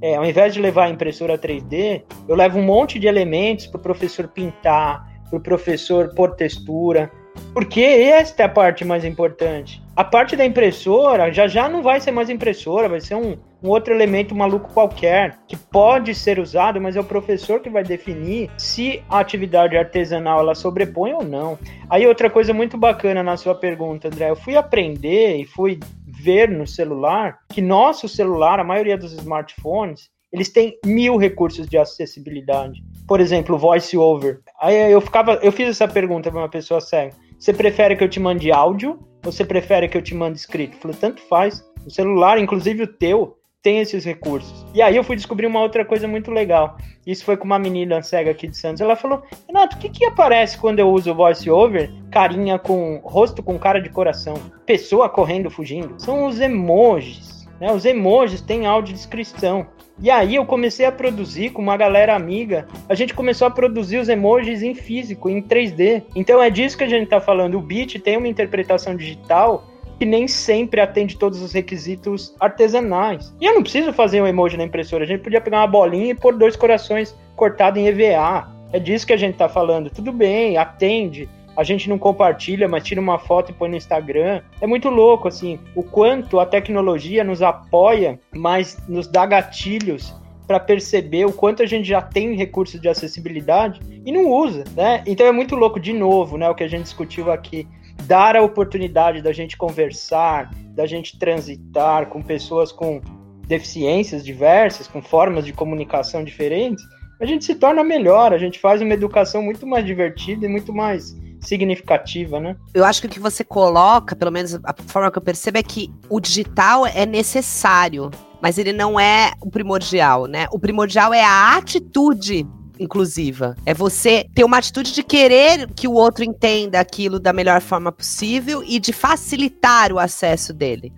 é, ao invés de levar a impressora 3D, eu levo um monte de elementos para o professor pintar, para o professor pôr textura, porque esta é a parte mais importante. A parte da impressora já já não vai ser mais impressora, vai ser um, um outro elemento maluco qualquer, que pode ser usado, mas é o professor que vai definir se a atividade artesanal ela sobrepõe ou não. Aí outra coisa muito bacana na sua pergunta, André, eu fui aprender e fui ver no celular que nosso celular, a maioria dos smartphones, eles têm mil recursos de acessibilidade. Por exemplo, voice over. Aí eu ficava, eu fiz essa pergunta para uma pessoa cega. Você prefere que eu te mande áudio ou você prefere que eu te mande escrito? Falei, tanto faz. O celular, inclusive o teu, tem esses recursos. E aí eu fui descobrir uma outra coisa muito legal. Isso foi com uma menina cega aqui de Santos. Ela falou: Renato, o que, que aparece quando eu uso voice over? Carinha com rosto com cara de coração, pessoa correndo, fugindo. São os emojis. Né? Os emojis têm audiodescrição. E aí eu comecei a produzir com uma galera amiga. A gente começou a produzir os emojis em físico, em 3D. Então é disso que a gente está falando. O Beat tem uma interpretação digital que nem sempre atende todos os requisitos artesanais. E eu não preciso fazer um emoji na impressora, a gente podia pegar uma bolinha e pôr dois corações cortados em EVA. É disso que a gente está falando. Tudo bem, atende a gente não compartilha, mas tira uma foto e põe no Instagram. É muito louco, assim, o quanto a tecnologia nos apoia, mas nos dá gatilhos para perceber o quanto a gente já tem recursos de acessibilidade e não usa, né? Então é muito louco, de novo, né? O que a gente discutiu aqui, dar a oportunidade da gente conversar, da gente transitar com pessoas com deficiências diversas, com formas de comunicação diferentes, a gente se torna melhor, a gente faz uma educação muito mais divertida e muito mais significativa, né? Eu acho que o que você coloca, pelo menos a forma que eu percebo, é que o digital é necessário, mas ele não é o primordial, né? O primordial é a atitude inclusiva. É você ter uma atitude de querer que o outro entenda aquilo da melhor forma possível e de facilitar o acesso dele.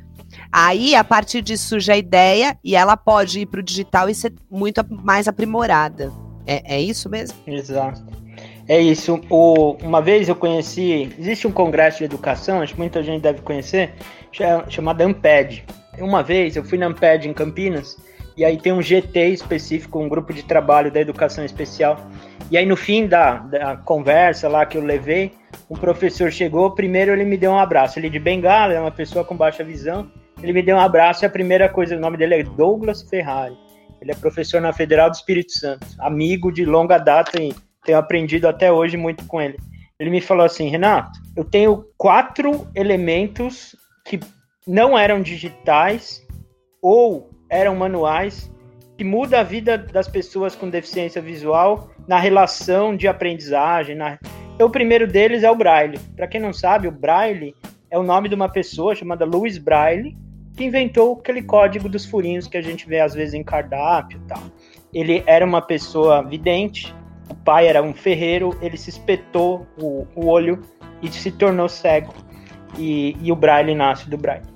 Aí, a partir disso, surge a ideia e ela pode ir para o digital e ser muito mais aprimorada. É, é isso mesmo? Exato. É isso. O, uma vez eu conheci. Existe um congresso de educação, acho que muita gente deve conhecer, chamado Amped. Uma vez eu fui na Amped em Campinas, e aí tem um GT específico, um grupo de trabalho da educação especial. E aí no fim da, da conversa lá que eu levei, um professor chegou, primeiro ele me deu um abraço. Ele de bengala, é uma pessoa com baixa visão. Ele me deu um abraço e a primeira coisa, o nome dele é Douglas Ferrari. Ele é professor na Federal do Espírito Santo, amigo de longa data e tenho aprendido até hoje muito com ele. Ele me falou assim, Renato, eu tenho quatro elementos que não eram digitais ou eram manuais que muda a vida das pessoas com deficiência visual na relação de aprendizagem. Na... Então, o primeiro deles é o Braille. Para quem não sabe, o Braille é o nome de uma pessoa chamada Louis Braille, que inventou aquele código dos furinhos que a gente vê às vezes em cardápio e tal. Ele era uma pessoa vidente, o pai era um ferreiro, ele se espetou o, o olho e se tornou cego. E, e o Braille nasce do Braille.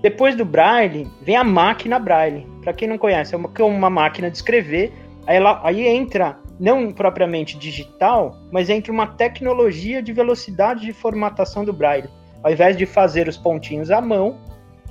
Depois do Braille, vem a máquina Braille. Para quem não conhece, é uma, é uma máquina de escrever. Aí, ela, aí entra, não propriamente digital, mas entra uma tecnologia de velocidade de formatação do Braille. Ao invés de fazer os pontinhos à mão,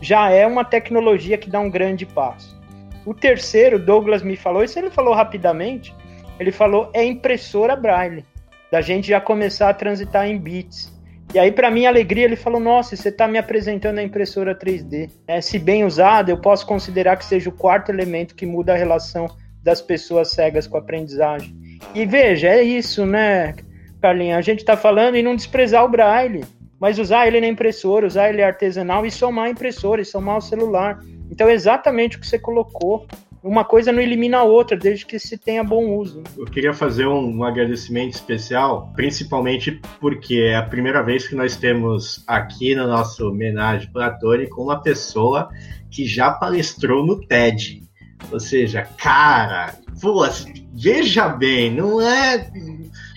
já é uma tecnologia que dá um grande passo. O terceiro, Douglas me falou, isso ele falou rapidamente, ele falou é impressora Braille, da gente já começar a transitar em bits. E aí, para minha alegria, ele falou: Nossa, você está me apresentando a impressora 3D. É, se bem usada, eu posso considerar que seja o quarto elemento que muda a relação das pessoas cegas com a aprendizagem. E veja, é isso, né, Carlinha? A gente está falando em não desprezar o braille, mas usar ele na impressora, usar ele artesanal e somar a impressora, e somar o celular. Então, é exatamente o que você colocou uma coisa não elimina a outra, desde que se tenha bom uso. Eu queria fazer um, um, agradecimento especial, principalmente porque é a primeira vez que nós temos aqui no nosso homenagem platônico uma pessoa que já palestrou no TED. Ou seja, cara, pô, veja bem, não é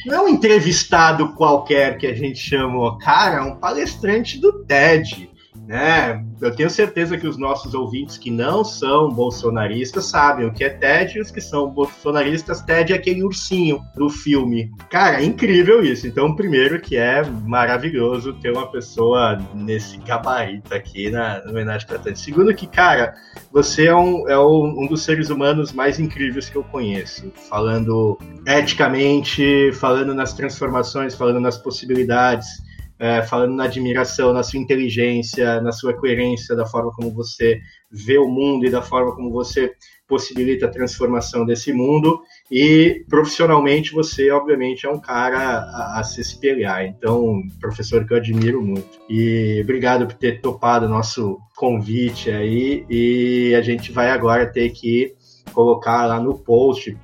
não é um entrevistado qualquer que a gente chamou, cara, é um palestrante do TED né? Eu tenho certeza que os nossos ouvintes que não são bolsonaristas sabem o que é TED e os que são bolsonaristas, TED é aquele ursinho do filme. Cara, é incrível isso. Então, primeiro que é maravilhoso ter uma pessoa nesse gabarito aqui na, na homenagem para TED. Segundo que, cara, você é, um, é um dos seres humanos mais incríveis que eu conheço. Falando eticamente, falando nas transformações, falando nas possibilidades é, falando na admiração, na sua inteligência, na sua coerência, da forma como você vê o mundo e da forma como você possibilita a transformação desse mundo. E profissionalmente você, obviamente, é um cara a, a se espelhar. Então, professor que eu admiro muito. E obrigado por ter topado o nosso convite aí. E a gente vai agora ter que colocar lá no post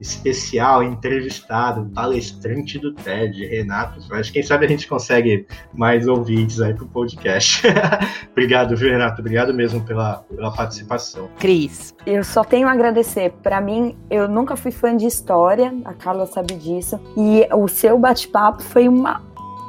especial, entrevistado, palestrante do TED, Renato. Acho que quem sabe a gente consegue mais ouvintes aí pro podcast. Obrigado, viu, Renato? Obrigado mesmo pela, pela participação. Cris. Eu só tenho a agradecer. Para mim, eu nunca fui fã de história, a Carla sabe disso. E o seu bate-papo foi uma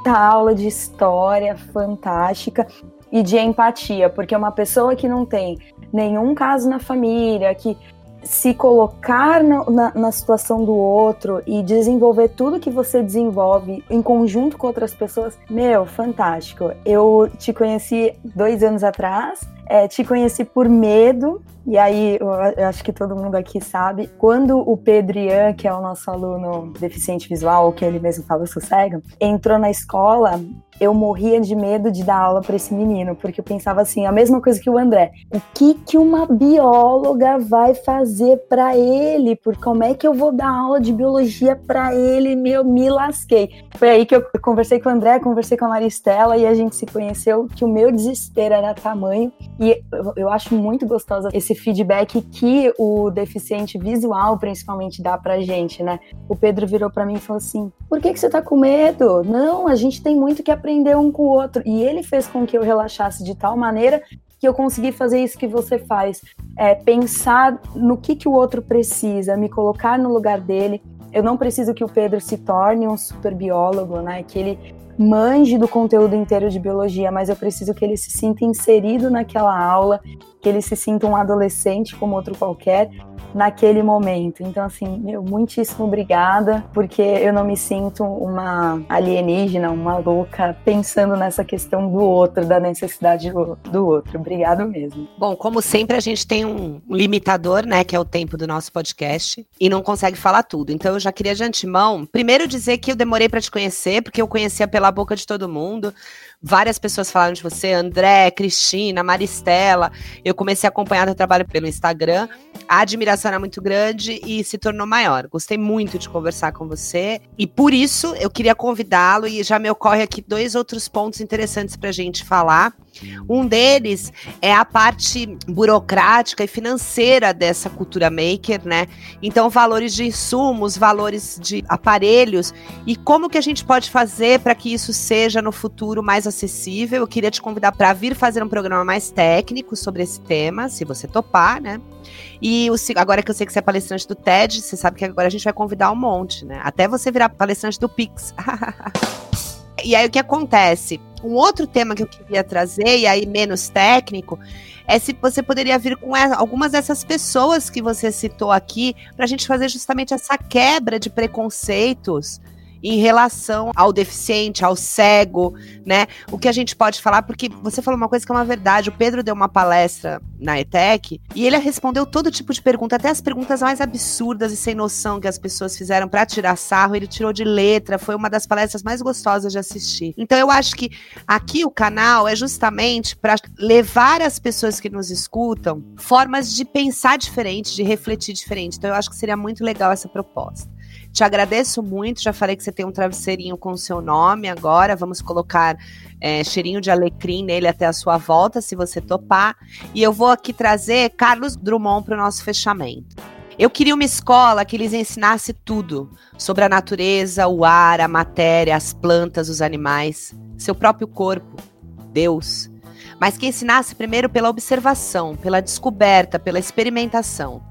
aula de história fantástica e de empatia, porque uma pessoa que não tem nenhum caso na família, que se colocar na, na, na, situação do outro e desenvolver tudo que você desenvolve em conjunto com outras pessoas, meu, fantástico. Eu te conheci dois anos atrás, é, te conheci por medo, e aí eu, acho que todo mundo aqui sabe. Quando o Pedro Ian, que é o nosso aluno deficiente visual, que ele mesmo fala, cego, entrou na escola, eu morria de medo de dar aula para esse menino, porque eu pensava assim, a mesma coisa que o André. O que que uma bióloga vai fazer para ele? Por como é que eu vou dar aula de biologia para ele? Meu, me lasquei. Foi aí que eu conversei com o André, conversei com a Maristela e a gente se conheceu, que o meu desespero era tamanho. E eu, acho muito gostosa esse feedback que o deficiente visual, principalmente, dá pra gente, né? O Pedro virou para mim e falou assim: "Por que que você tá com medo? Não, a gente tem muito que aprender aprender um com o outro. E ele fez com que eu relaxasse de tal maneira que eu consegui fazer isso que você faz. É, pensar no que, que o outro precisa, me colocar no lugar dele. Eu não preciso que o Pedro se torne um super biólogo, né? Que ele manje do conteúdo inteiro de biologia, mas eu preciso que ele se sinta inserido naquela aula, que ele se sinta um adolescente como outro qualquer naquele momento. Então, assim, meu, muitíssimo obrigada, porque eu não me sinto uma alienígena, uma louca, pensando nessa questão do outro, da necessidade do, outro. Obrigado mesmo. Bom, como sempre, a gente tem um limitador, né, que é o tempo do nosso podcast, e não consegue falar tudo. Então, eu já queria de antemão, primeiro dizer que eu demorei para te conhecer, porque eu conhecia pela boca de todo mundo. Várias pessoas falaram de você, André, Cristina, Maristela. Eu comecei a acompanhar teu trabalho pelo Instagram. A admiração era muito grande e se tornou maior. Gostei muito de conversar com você e por isso eu queria convidá-lo e já me ocorre aqui dois outros pontos interessantes para a gente falar. Um deles é a parte burocrática e financeira dessa cultura maker, né? Então, valores de insumos, valores de aparelhos e como que a gente pode fazer para que isso seja no futuro mais acessível. Eu queria te convidar para vir fazer um programa mais técnico sobre esse tema, se você topar, né? E o, agora que eu sei que você é palestrante do TED, você sabe que agora a gente vai convidar um monte, né? Até você virar palestrante do Pix. e aí o que acontece? Um outro tema que eu queria trazer, e aí menos técnico, é se você poderia vir com algumas dessas pessoas que você citou aqui, para a gente fazer justamente essa quebra de preconceitos em relação ao deficiente, ao cego, né? O que a gente pode falar, porque você falou uma coisa que é uma verdade. O Pedro deu uma palestra na ETEC e ele respondeu todo tipo de pergunta, até as perguntas mais absurdas e sem noção que as pessoas fizeram para tirar sarro. Ele tirou de letra, foi uma das palestras mais gostosas de assistir. Então eu acho que aqui o canal é justamente para levar as pessoas que nos escutam formas de pensar diferente, de refletir diferente. Então eu acho que seria muito legal essa proposta. Te agradeço muito. Já falei que você tem um travesseirinho com o seu nome agora. Vamos colocar é, cheirinho de alecrim nele até a sua volta, se você topar. E eu vou aqui trazer Carlos Drummond para o nosso fechamento. Eu queria uma escola que lhes ensinasse tudo sobre a natureza, o ar, a matéria, as plantas, os animais, seu próprio corpo, Deus. Mas que ensinasse primeiro pela observação, pela descoberta, pela experimentação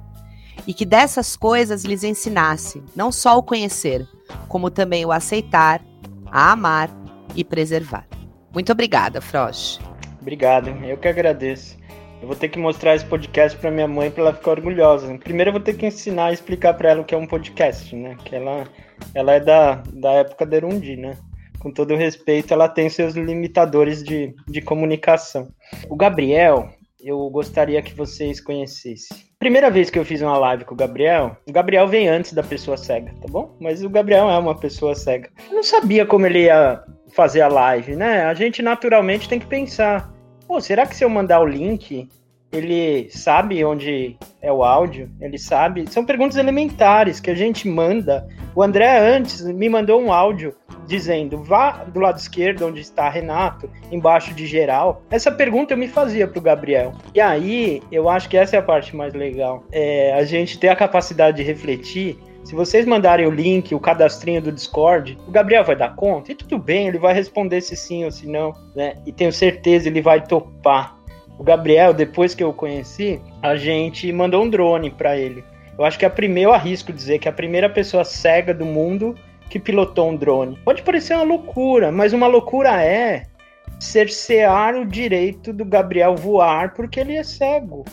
e que dessas coisas lhes ensinasse não só o conhecer, como também o aceitar, a amar e preservar. Muito obrigada, Frost. Obrigado, eu que agradeço. Eu vou ter que mostrar esse podcast para minha mãe para ela ficar orgulhosa. Primeiro eu vou ter que ensinar e explicar para ela o que é um podcast, né? Que ela, ela é da, da época da Erundi, né? Com todo respeito, ela tem seus limitadores de, de comunicação. O Gabriel, eu gostaria que vocês conhecessem. Primeira vez que eu fiz uma live com o Gabriel, o Gabriel vem antes da pessoa cega, tá bom? Mas o Gabriel é uma pessoa cega. Eu não sabia como ele ia fazer a live, né? A gente naturalmente tem que pensar: pô, será que se eu mandar o link, ele sabe onde é o áudio? Ele sabe? São perguntas elementares que a gente manda. O André antes me mandou um áudio dizendo vá do lado esquerdo onde está Renato, embaixo de geral. Essa pergunta eu me fazia pro Gabriel. E aí, eu acho que essa é a parte mais legal. É a gente ter a capacidade de refletir se vocês mandarem o link, o cadastrinho do Discord, o Gabriel vai dar conta? E tudo bem, ele vai responder se sim ou se não, né? E tenho certeza ele vai topar. O Gabriel, depois que eu conheci, a gente mandou um drone para ele. Eu acho que a primeira, eu arrisco dizer que a primeira pessoa cega do mundo que pilotou um drone. Pode parecer uma loucura, mas uma loucura é cercear o direito do Gabriel voar porque ele é cego.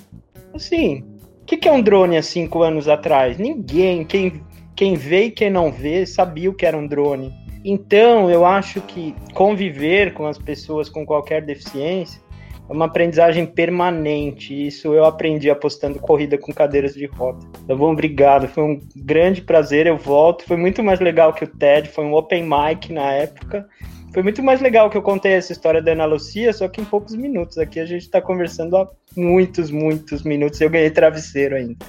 Assim, o que, que é um drone há cinco anos atrás? Ninguém, quem, quem vê e quem não vê, sabia o que era um drone. Então, eu acho que conviver com as pessoas com qualquer deficiência é uma aprendizagem permanente. Isso eu aprendi apostando corrida com cadeiras de roda. Então, bom, obrigado. Foi um grande prazer. Eu volto. Foi muito mais legal que o TED. Foi um open mic na época. Foi muito mais legal que eu contei essa história da Ana Lucia, só que em poucos minutos. Aqui a gente está conversando há muitos, muitos minutos. Eu ganhei travesseiro ainda.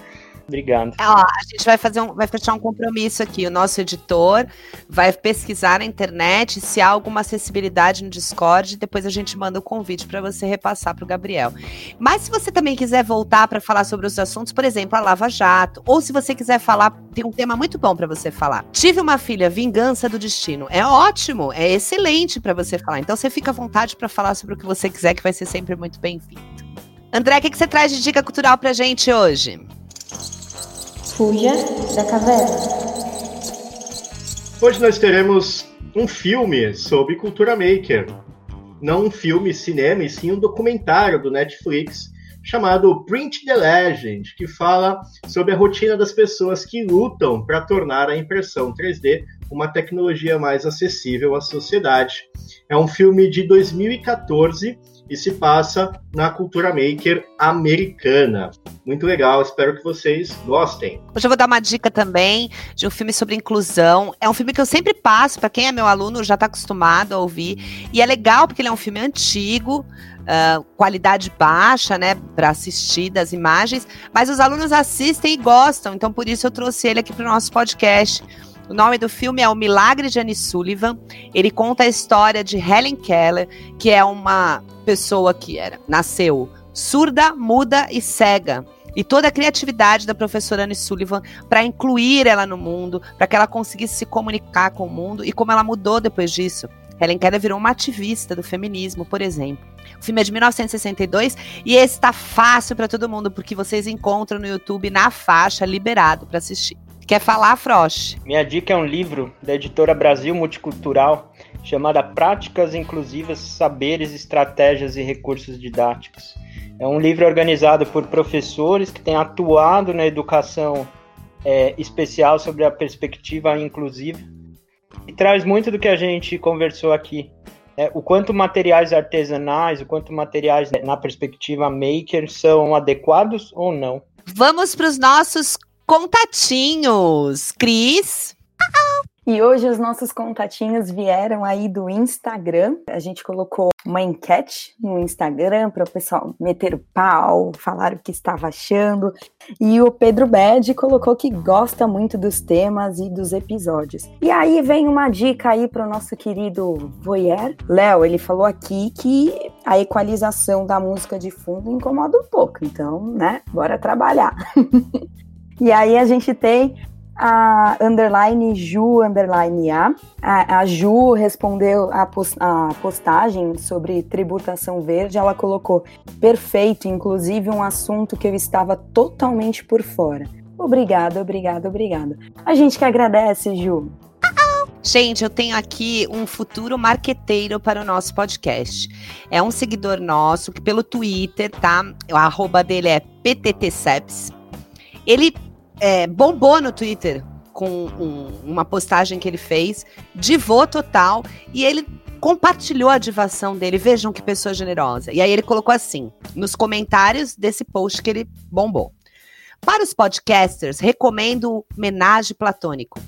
Obrigado. Ó, a gente vai fazer um, vai fechar um compromisso aqui. O nosso editor vai pesquisar na internet se há alguma acessibilidade no Discord. Depois a gente manda o convite para você repassar para o Gabriel. Mas se você também quiser voltar para falar sobre os assuntos, por exemplo, a Lava Jato, ou se você quiser falar, tem um tema muito bom para você falar. Tive uma filha, Vingança do Destino. É ótimo, é excelente para você falar. Então você fica à vontade para falar sobre o que você quiser, que vai ser sempre muito bem-vindo. André, o que, que você traz de dica cultural pra gente hoje? Fuja da caverna. Hoje nós teremos um filme sobre cultura maker. Não um filme cinema, e sim um documentário do Netflix chamado Print the Legend, que fala sobre a rotina das pessoas que lutam para tornar a impressão 3D uma tecnologia mais acessível à sociedade. É um filme de 2014 e se passa na cultura maker americana. Muito legal, espero que vocês gostem. Hoje eu vou dar uma dica também de um filme sobre inclusão. É um filme que eu sempre passo, para quem é meu aluno já está acostumado a ouvir. E é legal porque ele é um filme antigo, Uh, qualidade baixa, né, para assistir das imagens, mas os alunos assistem e gostam, então por isso eu trouxe ele aqui para o nosso podcast. O nome do filme é O Milagre de Annie Sullivan. Ele conta a história de Helen Keller, que é uma pessoa que era nasceu surda, muda e cega. E toda a criatividade da professora Anne Sullivan para incluir ela no mundo, para que ela conseguisse se comunicar com o mundo e como ela mudou depois disso. Helen Keller virou uma ativista do feminismo, por exemplo. O filme é de 1962 e esse está fácil para todo mundo, porque vocês encontram no YouTube na faixa liberado para assistir. Quer falar, Frost? Minha dica é um livro da editora Brasil Multicultural chamada Práticas Inclusivas, Saberes, Estratégias e Recursos Didáticos. É um livro organizado por professores que têm atuado na educação é, especial sobre a perspectiva inclusiva e traz muito do que a gente conversou aqui. É, o quanto materiais artesanais, o quanto materiais na perspectiva maker são adequados ou não. Vamos para os nossos contatinhos. Cris. E hoje os nossos contatinhos vieram aí do Instagram. A gente colocou uma enquete no Instagram para o pessoal meter o pau, falar o que estava achando. E o Pedro Bed colocou que gosta muito dos temas e dos episódios. E aí vem uma dica aí para o nosso querido Voyeur. Léo, ele falou aqui que a equalização da música de fundo incomoda um pouco. Então, né, bora trabalhar. E aí a gente tem a underline Ju underline A. A, a Ju respondeu a, post, a postagem sobre tributação verde. Ela colocou perfeito, inclusive um assunto que eu estava totalmente por fora. Obrigada, obrigada, obrigada. A gente que agradece, Ju. Gente, eu tenho aqui um futuro marqueteiro para o nosso podcast. É um seguidor nosso que pelo Twitter, tá? O arroba dele é PTTCeps. Ele é, bombou no Twitter com um, uma postagem que ele fez, divou total, e ele compartilhou a divação dele. Vejam que pessoa generosa. E aí ele colocou assim, nos comentários desse post que ele bombou. Para os podcasters, recomendo Menage Platônico,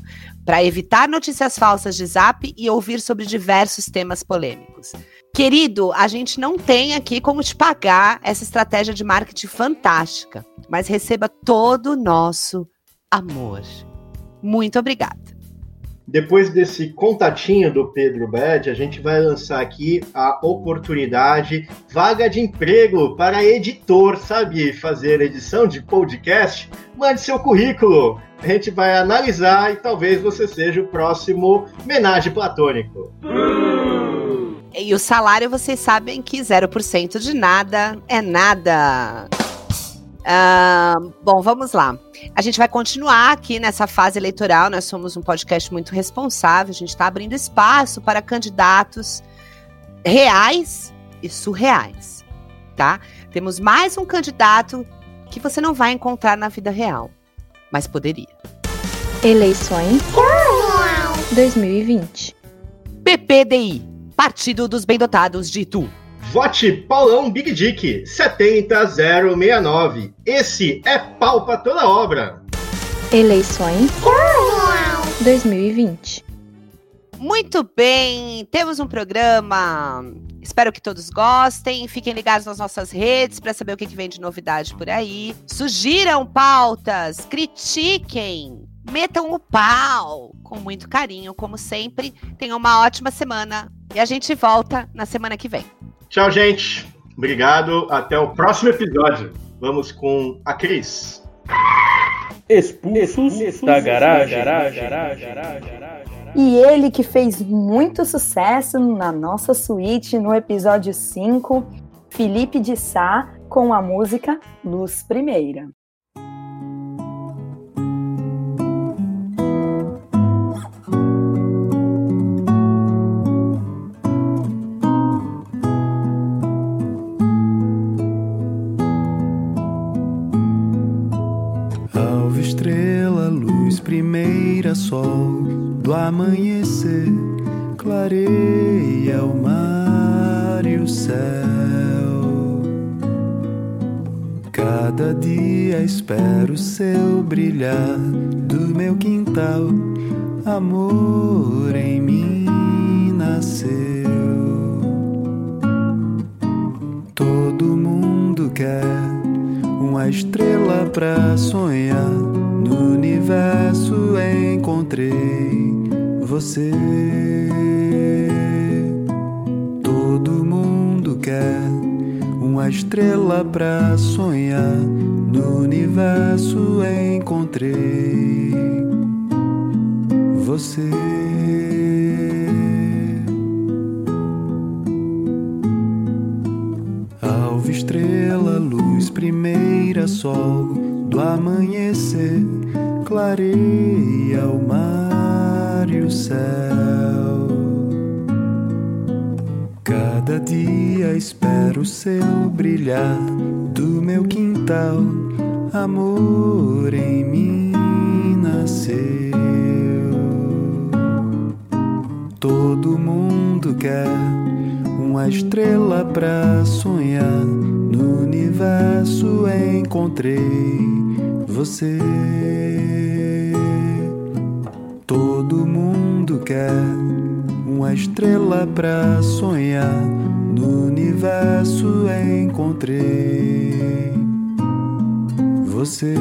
para evitar notícias falsas de zap e ouvir sobre diversos temas polêmicos. Querido, a gente não tem aqui como te pagar essa estratégia de marketing fantástica, mas receba todo o nosso amor. Muito obrigada. Depois desse contatinho do Pedro Bad, a gente vai lançar aqui a oportunidade vaga de emprego para editor, sabe fazer edição de podcast? Mande seu currículo. A gente vai analisar e talvez você seja o próximo menage platônico. E o salário, vocês sabem que 0% de nada é nada. Uh, bom, vamos lá. A gente vai continuar aqui nessa fase eleitoral. Nós somos um podcast muito responsável. A gente está abrindo espaço para candidatos reais e surreais, tá? Temos mais um candidato que você não vai encontrar na vida real, mas poderia. Eleições 2020. PPDI Partido dos Bem Dotados de Itu. Vote Paulão Big Dick 70069. Esse é pau pra toda obra. Eleições 2020. Muito bem, temos um programa. Espero que todos gostem. Fiquem ligados nas nossas redes para saber o que que vem de novidade por aí. Sugiram pautas, critiquem, metam o pau com muito carinho, como sempre. Tenham uma ótima semana e a gente volta na semana que vem. Tchau, gente. Obrigado. Até o próximo episódio. Vamos com a Cris. Expulsos da garagem. E ele que fez muito sucesso na nossa suíte no episódio 5, Felipe de Sá, com a música Luz Primeira. Primeira, sol do amanhecer, clareia o mar e o céu. Cada dia espero o seu brilhar do meu quintal, amor em mim nasceu. Todo mundo quer uma estrela pra sonhar. No universo encontrei você. Todo mundo quer uma estrela pra sonhar. No universo encontrei você. Alva estrela, luz primeira, sol do amanhecer, clareia o mar e o céu. Cada dia espero o seu brilhar do meu quintal, amor em mim nasceu. Todo mundo quer uma estrela pra sonhar. No universo encontrei você. Todo mundo quer uma estrela pra sonhar. No universo encontrei você.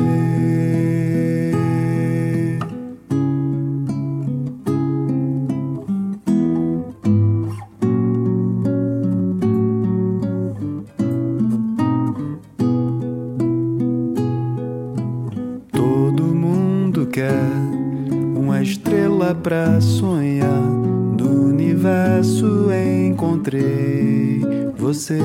Sonhar. No universo encontrei você.